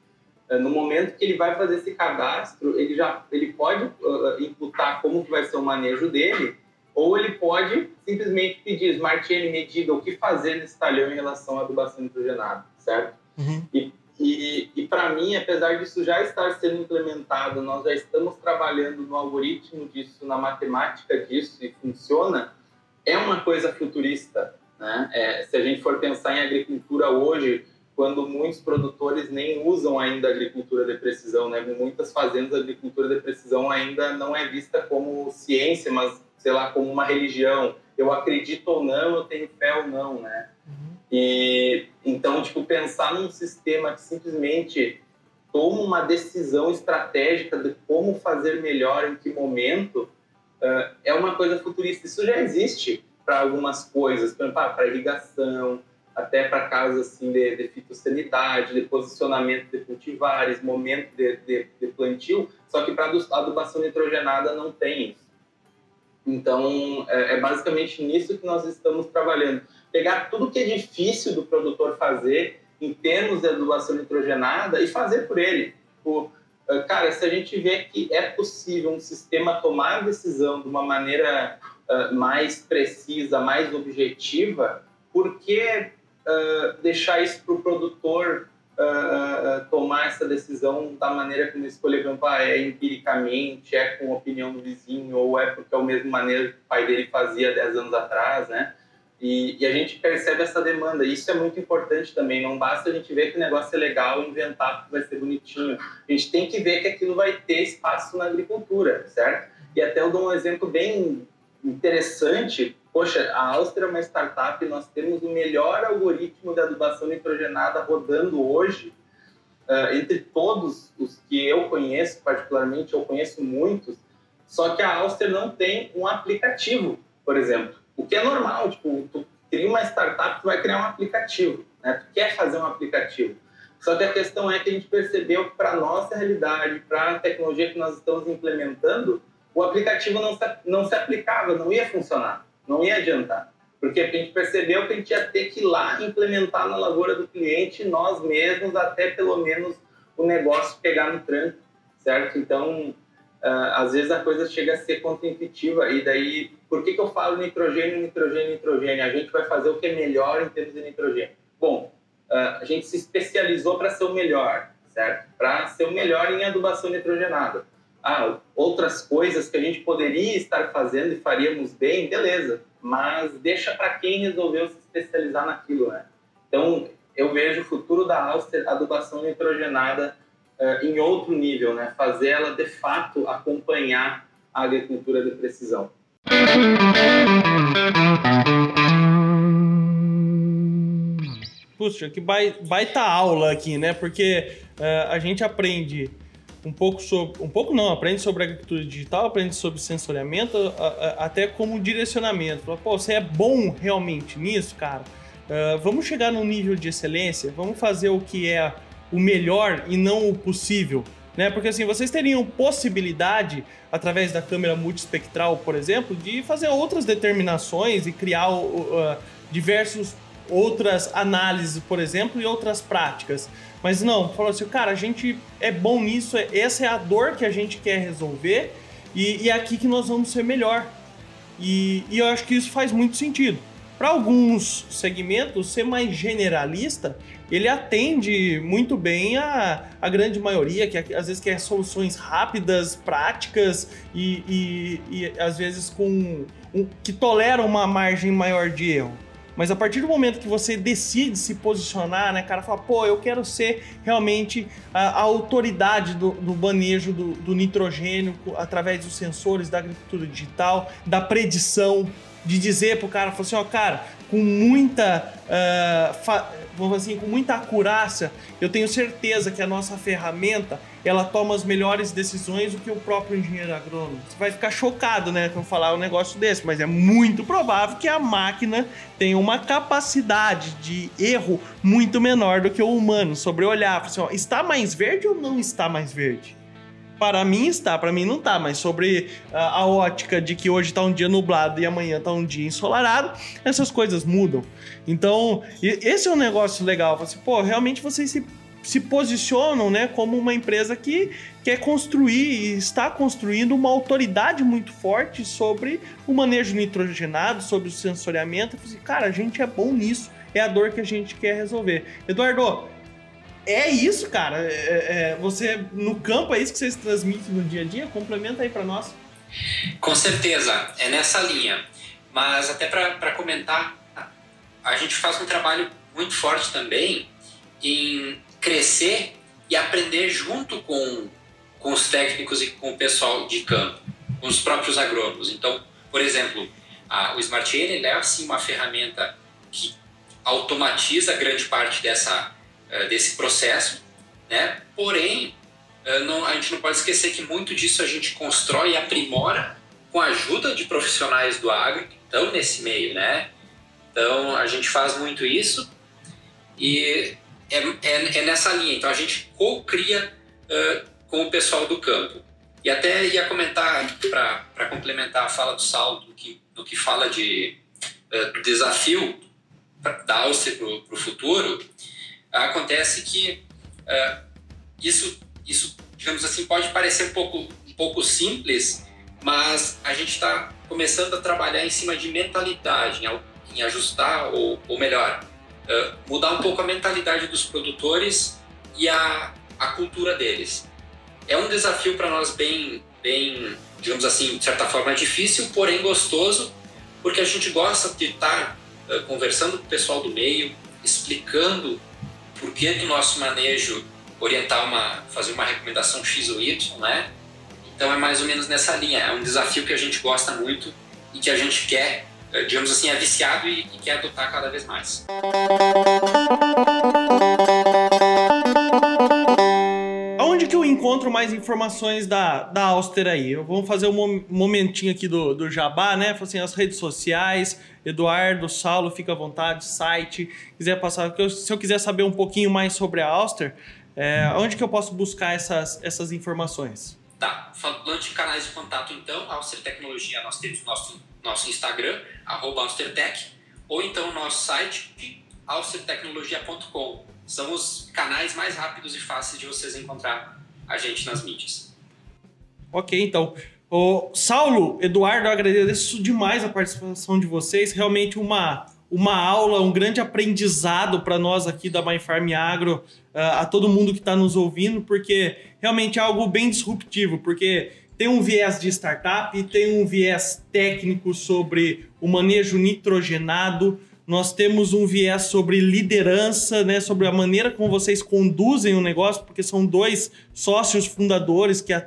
Uh, no momento que ele vai fazer esse cadastro, ele já ele pode imputar como que vai ser o manejo dele, ou ele pode simplesmente pedir Smart Chain me diga o que fazer nesse talhão em relação à adubação nitrogenada, certo? Uhum. E e, e para mim, apesar disso já estar sendo implementado, nós já estamos trabalhando no algoritmo disso, na matemática disso, e funciona, é uma coisa futurista. Né? É, se a gente for pensar em agricultura hoje, quando muitos produtores nem usam ainda agricultura de precisão, né? muitas fazendas, agricultura de precisão ainda não é vista como ciência, mas, sei lá, como uma religião. Eu acredito ou não, eu tenho fé ou não, né? E então, tipo, pensar num sistema que simplesmente toma uma decisão estratégica de como fazer melhor em que momento uh, é uma coisa futurista. Isso já existe para algumas coisas, para ah, irrigação, até para casos assim de, de fitossanidade, de posicionamento de cultivares, momento de, de, de plantio, só que para adubação nitrogenada não tem isso. Então, é, é basicamente nisso que nós estamos trabalhando pegar tudo que é difícil do produtor fazer em termos de adubação nitrogenada e fazer por ele. Tipo, uh, cara, se a gente vê que é possível um sistema tomar decisão de uma maneira uh, mais precisa, mais objetiva, por que deixar isso para o produtor uh, tomar essa decisão da maneira como escolheu, ah, é empiricamente, é com a opinião do vizinho, ou é porque é a mesma maneira que o pai dele fazia 10 anos atrás, né? E, e, a gente percebe essa demanda. Isso é muito importante também. Não basta a gente ver que o negócio é legal inventar que vai ser bonitinho. A gente tem que ver que aquilo vai ter espaço na agricultura, certo? E até eu dou um exemplo bem interessante Poxa, a Áustria é uma startup, nós temos o melhor algoritmo de adubação nitrogenada rodando hoje. Uh, entre todos os que eu conheço, particularmente, eu conheço muitos, só que a Áustria não tem um aplicativo, por exemplo. O que é normal, tipo, tu cria uma startup, tu vai criar um aplicativo, né? Tu quer fazer um aplicativo. Só que a questão é que a gente percebeu que para nossa realidade, para a tecnologia que nós estamos implementando, o aplicativo não se, não se aplicava, não ia funcionar não ia adiantar. Porque a gente percebeu que a gente ia ter que ir lá implementar na lavoura do cliente nós mesmos, até pelo menos o negócio pegar no tranco, certo? Então, uh, às vezes a coisa chega a ser contraintuitiva. E daí, por que, que eu falo nitrogênio, nitrogênio, nitrogênio? A gente vai fazer o que é melhor em termos de nitrogênio. Bom, uh, a gente se especializou para ser o melhor, certo? Para ser o melhor em adubação nitrogenada ah, outras coisas que a gente poderia estar fazendo e faríamos bem, beleza, mas deixa para quem resolveu se especializar naquilo, né? Então, eu vejo o futuro da Auster, adubação nitrogenada, uh, em outro nível, né? Fazer ela, de fato, acompanhar a agricultura de precisão. Puxa, que baita aula aqui, né? Porque uh, a gente aprende um pouco sobre. Um pouco não, aprende sobre agricultura digital, aprende sobre sensoriamento, até como direcionamento. Pô, você é bom realmente nisso, cara? Uh, vamos chegar num nível de excelência, vamos fazer o que é o melhor e não o possível. Né? Porque assim, vocês teriam possibilidade, através da câmera multispectral, por exemplo, de fazer outras determinações e criar uh, diversos outras análises, por exemplo, e outras práticas. Mas não, falou assim, cara, a gente é bom nisso, é, essa é a dor que a gente quer resolver e, e é aqui que nós vamos ser melhor. E, e eu acho que isso faz muito sentido. Para alguns segmentos, ser mais generalista, ele atende muito bem a, a grande maioria, que às vezes quer soluções rápidas, práticas e, e, e às vezes com um, que toleram uma margem maior de erro. Mas a partir do momento que você decide se posicionar, né, cara, fala, pô, eu quero ser realmente a, a autoridade do, do manejo do, do, nitrogênio através dos sensores da agricultura digital, da predição, de dizer pro cara, assim, ó, cara, com muita, uh, vamos assim, com muita acurácia, eu tenho certeza que a nossa ferramenta ela toma as melhores decisões do que o próprio engenheiro agrônomo. Você vai ficar chocado, né, quando falar um negócio desse, mas é muito provável que a máquina tenha uma capacidade de erro muito menor do que o humano sobre olhar, assim, ó, está mais verde ou não está mais verde? Para mim está, para mim não está, mas sobre a, a ótica de que hoje está um dia nublado e amanhã está um dia ensolarado, essas coisas mudam. Então, esse é um negócio legal. Assim, pô, realmente vocês se se posicionam né, como uma empresa que quer construir e está construindo uma autoridade muito forte sobre o manejo nitrogenado, sobre o sensoriamento. Assim, Cara, a gente é bom nisso, é a dor que a gente quer resolver. Eduardo, é isso, cara. É, é, você no campo é isso que vocês transmitem no dia a dia? Complementa aí para nós. Com certeza, é nessa linha. Mas até para comentar, a gente faz um trabalho muito forte também em crescer e aprender junto com, com os técnicos e com o pessoal de campo, com os próprios agrônomos. Então, por exemplo, a, o Smart N é sim uma ferramenta que automatiza grande parte dessa, desse processo, né? porém, uh, não, a gente não pode esquecer que muito disso a gente constrói e aprimora com a ajuda de profissionais do agro que estão nesse meio. Né? Então, a gente faz muito isso e é, é, é nessa linha. Então a gente co-cria uh, com o pessoal do campo. E até ia comentar, para complementar a fala do Saulo, do que, do que fala de, uh, do desafio da Alce para o futuro, acontece que uh, isso isso, digamos assim, pode parecer um pouco, um pouco simples, mas a gente está começando a trabalhar em cima de mentalidade, em, em ajustar, ou, ou melhor, uh, mudar um pouco a mentalidade dos produtores e a, a cultura deles. É um desafio para nós bem, bem, digamos assim, de certa forma difícil, porém gostoso, porque a gente gosta de estar tá, uh, conversando com o pessoal do meio, explicando por que do nosso manejo orientar uma, fazer uma recomendação X ou Y, né? Então é mais ou menos nessa linha. É um desafio que a gente gosta muito e que a gente quer, uh, digamos assim, é viciado e, e quer adotar cada vez mais. Encontro mais informações da, da Auster aí? Vamos fazer um momentinho aqui do, do Jabá, né? Assim, as redes sociais, Eduardo, Saulo, fica à vontade, site, quiser passar, se eu quiser saber um pouquinho mais sobre a Auster, é, onde que eu posso buscar essas, essas informações? Tá, falando de canais de contato então, Auster Tecnologia, nós temos nosso, nosso Instagram, arroba AusterTech, ou então nosso site, austertecnologia.com. São os canais mais rápidos e fáceis de vocês encontrar a gente nas mídias. Ok, então. O Saulo, Eduardo, eu agradeço demais a participação de vocês. Realmente uma, uma aula, um grande aprendizado para nós aqui da My Farm Agro, uh, a todo mundo que está nos ouvindo, porque realmente é algo bem disruptivo, porque tem um viés de startup, tem um viés técnico sobre o manejo nitrogenado, nós temos um viés sobre liderança, né, sobre a maneira como vocês conduzem o negócio, porque são dois sócios fundadores que uh,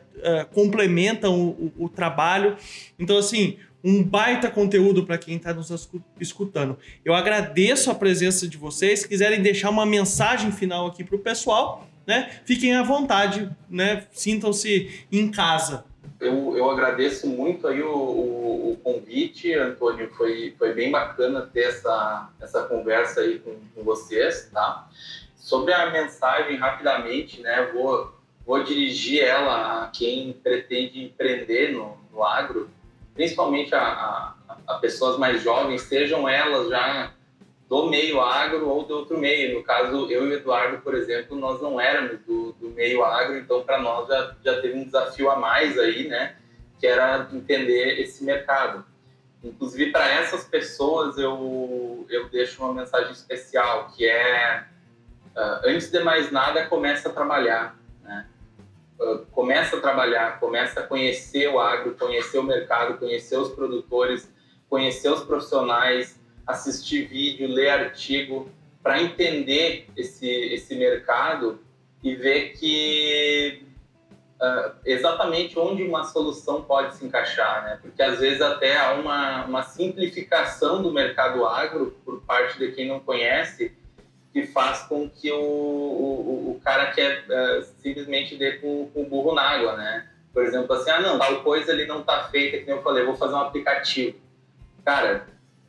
complementam o, o, o, trabalho. Então, assim, um baita conteúdo para quem está nos escutando. Eu agradeço a presença de vocês. Se quiserem deixar uma mensagem final aqui para o pessoal, né, fiquem à vontade, né, sintam-se em casa eu, eu agradeço muito aí o, o, o, convite, Antônio. Foi, foi bem bacana ter essa, essa conversa aí com, com vocês, tá? Sobre a mensagem, rapidamente, né? Vou, vou dirigir ela a quem pretende empreender no, no agro, principalmente a, a, a pessoas mais jovens, sejam elas já do meio agro ou do outro meio. No caso, eu e o Eduardo, por exemplo, nós não éramos do, do meio agro, então para nós já, já teve um desafio a mais aí, né? Que era entender esse mercado. Inclusive, para essas pessoas, eu, eu deixo uma mensagem especial, que é, uh, antes de mais nada, começa a trabalhar, né? Uh, começa a trabalhar, começa a conhecer o agro, conhecer o mercado, conhecer os produtores, conhecer os profissionais, assistir vídeo, ler artigo, para entender esse, esse mercado e ver que uh, exatamente onde uma solução pode se encaixar, né? Porque às vezes até há uma, uma simplificação do mercado agro por parte de quem não conhece que faz com que o, o, o cara quer uh, simplesmente dê com, com o burro na água, né? Por exemplo, assim, ah, não, tal coisa ele não está feita, que nem eu falei, vou fazer um aplicativo. Cara,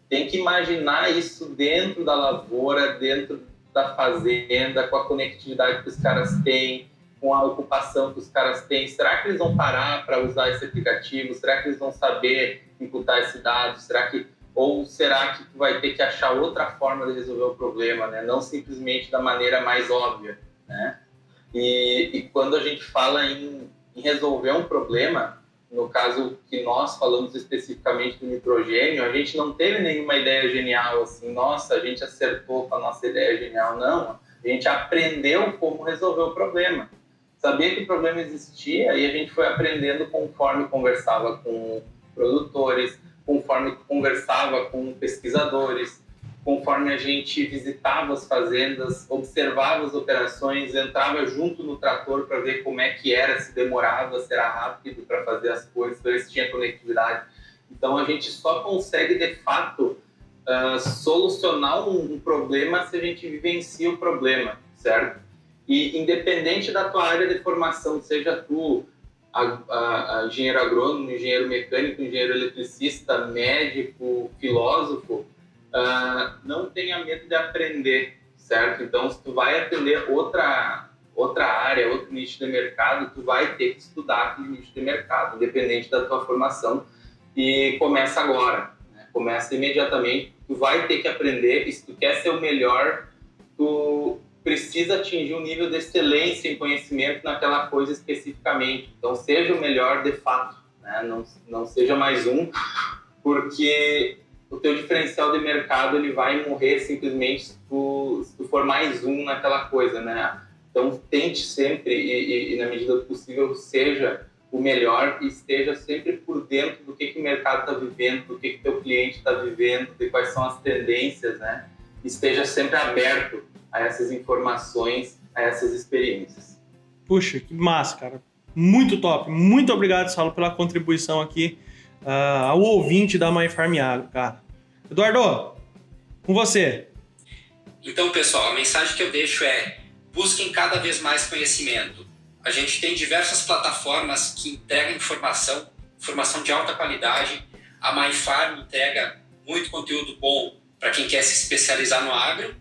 tem que imaginar isso dentro da lavoura, dentro da fazenda, com a conectividade que os caras têm, com a ocupação que os caras têm. Será que eles vão parar para usar esse aplicativo? Será que eles vão saber imputar esse dado? Será que ou será que tu vai ter que achar outra forma de resolver o problema, né? Não simplesmente da maneira mais óbvia, né? E, e quando a gente fala em, em resolver um problema, no caso que nós falamos especificamente do nitrogênio, a gente não teve nenhuma ideia genial assim, nossa, a gente acertou com a nossa ideia genial, não. A gente aprendeu como resolver o problema. Sabia que o problema existia e a gente foi aprendendo conforme conversava com produtores, conforme conversava com pesquisadores, conforme a gente visitava as fazendas, observava as operações, entrava junto no trator para ver como é que era, se demorava, se era rápido para fazer as coisas, ver se tinha conectividade. Então a gente só consegue de fato uh, solucionar um, um, problema se a gente vivencia o problema, certo? E independente da tua área de formação, seja tu a, a, a engenheiro agrônomo, engenheiro mecânico, engenheiro eletricista, médico, filósofo, uh, não tenha medo de aprender, certo? Então, se tu vai atender outra outra área, outro nicho de mercado, tu vai ter que estudar aquele nicho de mercado, independente da tua formação. E começa agora, né? começa imediatamente. Tu vai ter que aprender. E se tu quer ser o melhor, tu precisa atingir um nível de excelência em conhecimento naquela coisa especificamente. Então, seja o melhor de fato, né? não, não seja mais um, porque o teu diferencial de mercado ele vai morrer simplesmente se tu, se tu for mais um naquela coisa, né? Então, tente sempre e, e, e na medida do possível seja o melhor e esteja sempre por dentro do que, que o mercado está vivendo, do que, que teu cliente está vivendo, de quais são as tendências, né? Esteja sempre aberto a essas informações, a essas experiências. Puxa, que massa, cara. Muito top. Muito obrigado, Saulo, pela contribuição aqui uh, ao ouvinte da My Farm Agro, cara. Eduardo, com você. Então, pessoal, a mensagem que eu deixo é busquem cada vez mais conhecimento. A gente tem diversas plataformas que entregam informação, informação de alta qualidade. A MyFarm entrega muito conteúdo bom para quem quer se especializar no agro.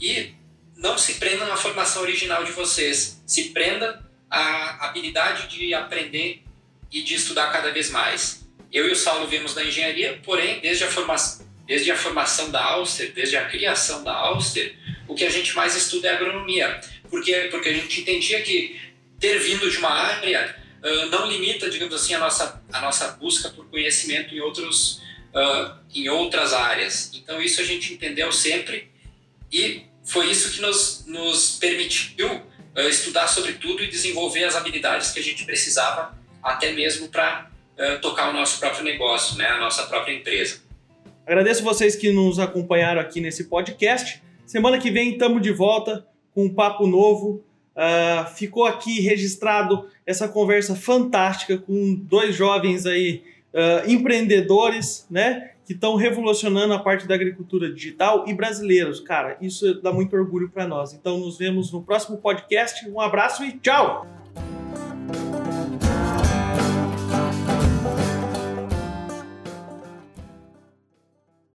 E não se prendam na formação original de vocês. Se prenda à habilidade de aprender e de estudar cada vez mais. Eu e o Saulo vimos na engenharia, porém, desde a formação, desde a formação da Auster, desde a criação da Auster, o que a gente mais estuda é agronomia. Por quê? Porque a gente entendia que ter vindo de uma área uh, não limita, digamos assim, a nossa, a nossa busca por conhecimento em, outros, uh, em outras áreas. Então, isso a gente entendeu sempre e foi isso que nos, nos permitiu uh, estudar sobre tudo e desenvolver as habilidades que a gente precisava, até mesmo para tocar o nosso próprio negócio, né, a nossa própria empresa. Agradeço vocês que nos acompanharam aqui nesse podcast. Semana que vem estamos de volta com um papo novo Uh, ficou aqui registrado essa conversa fantástica com dois jovens aí uh, empreendedores, né? Que estão revolucionando a parte da agricultura digital e brasileiros. Cara, isso dá muito orgulho para nós. Então, nos vemos no próximo podcast. Um abraço e tchau!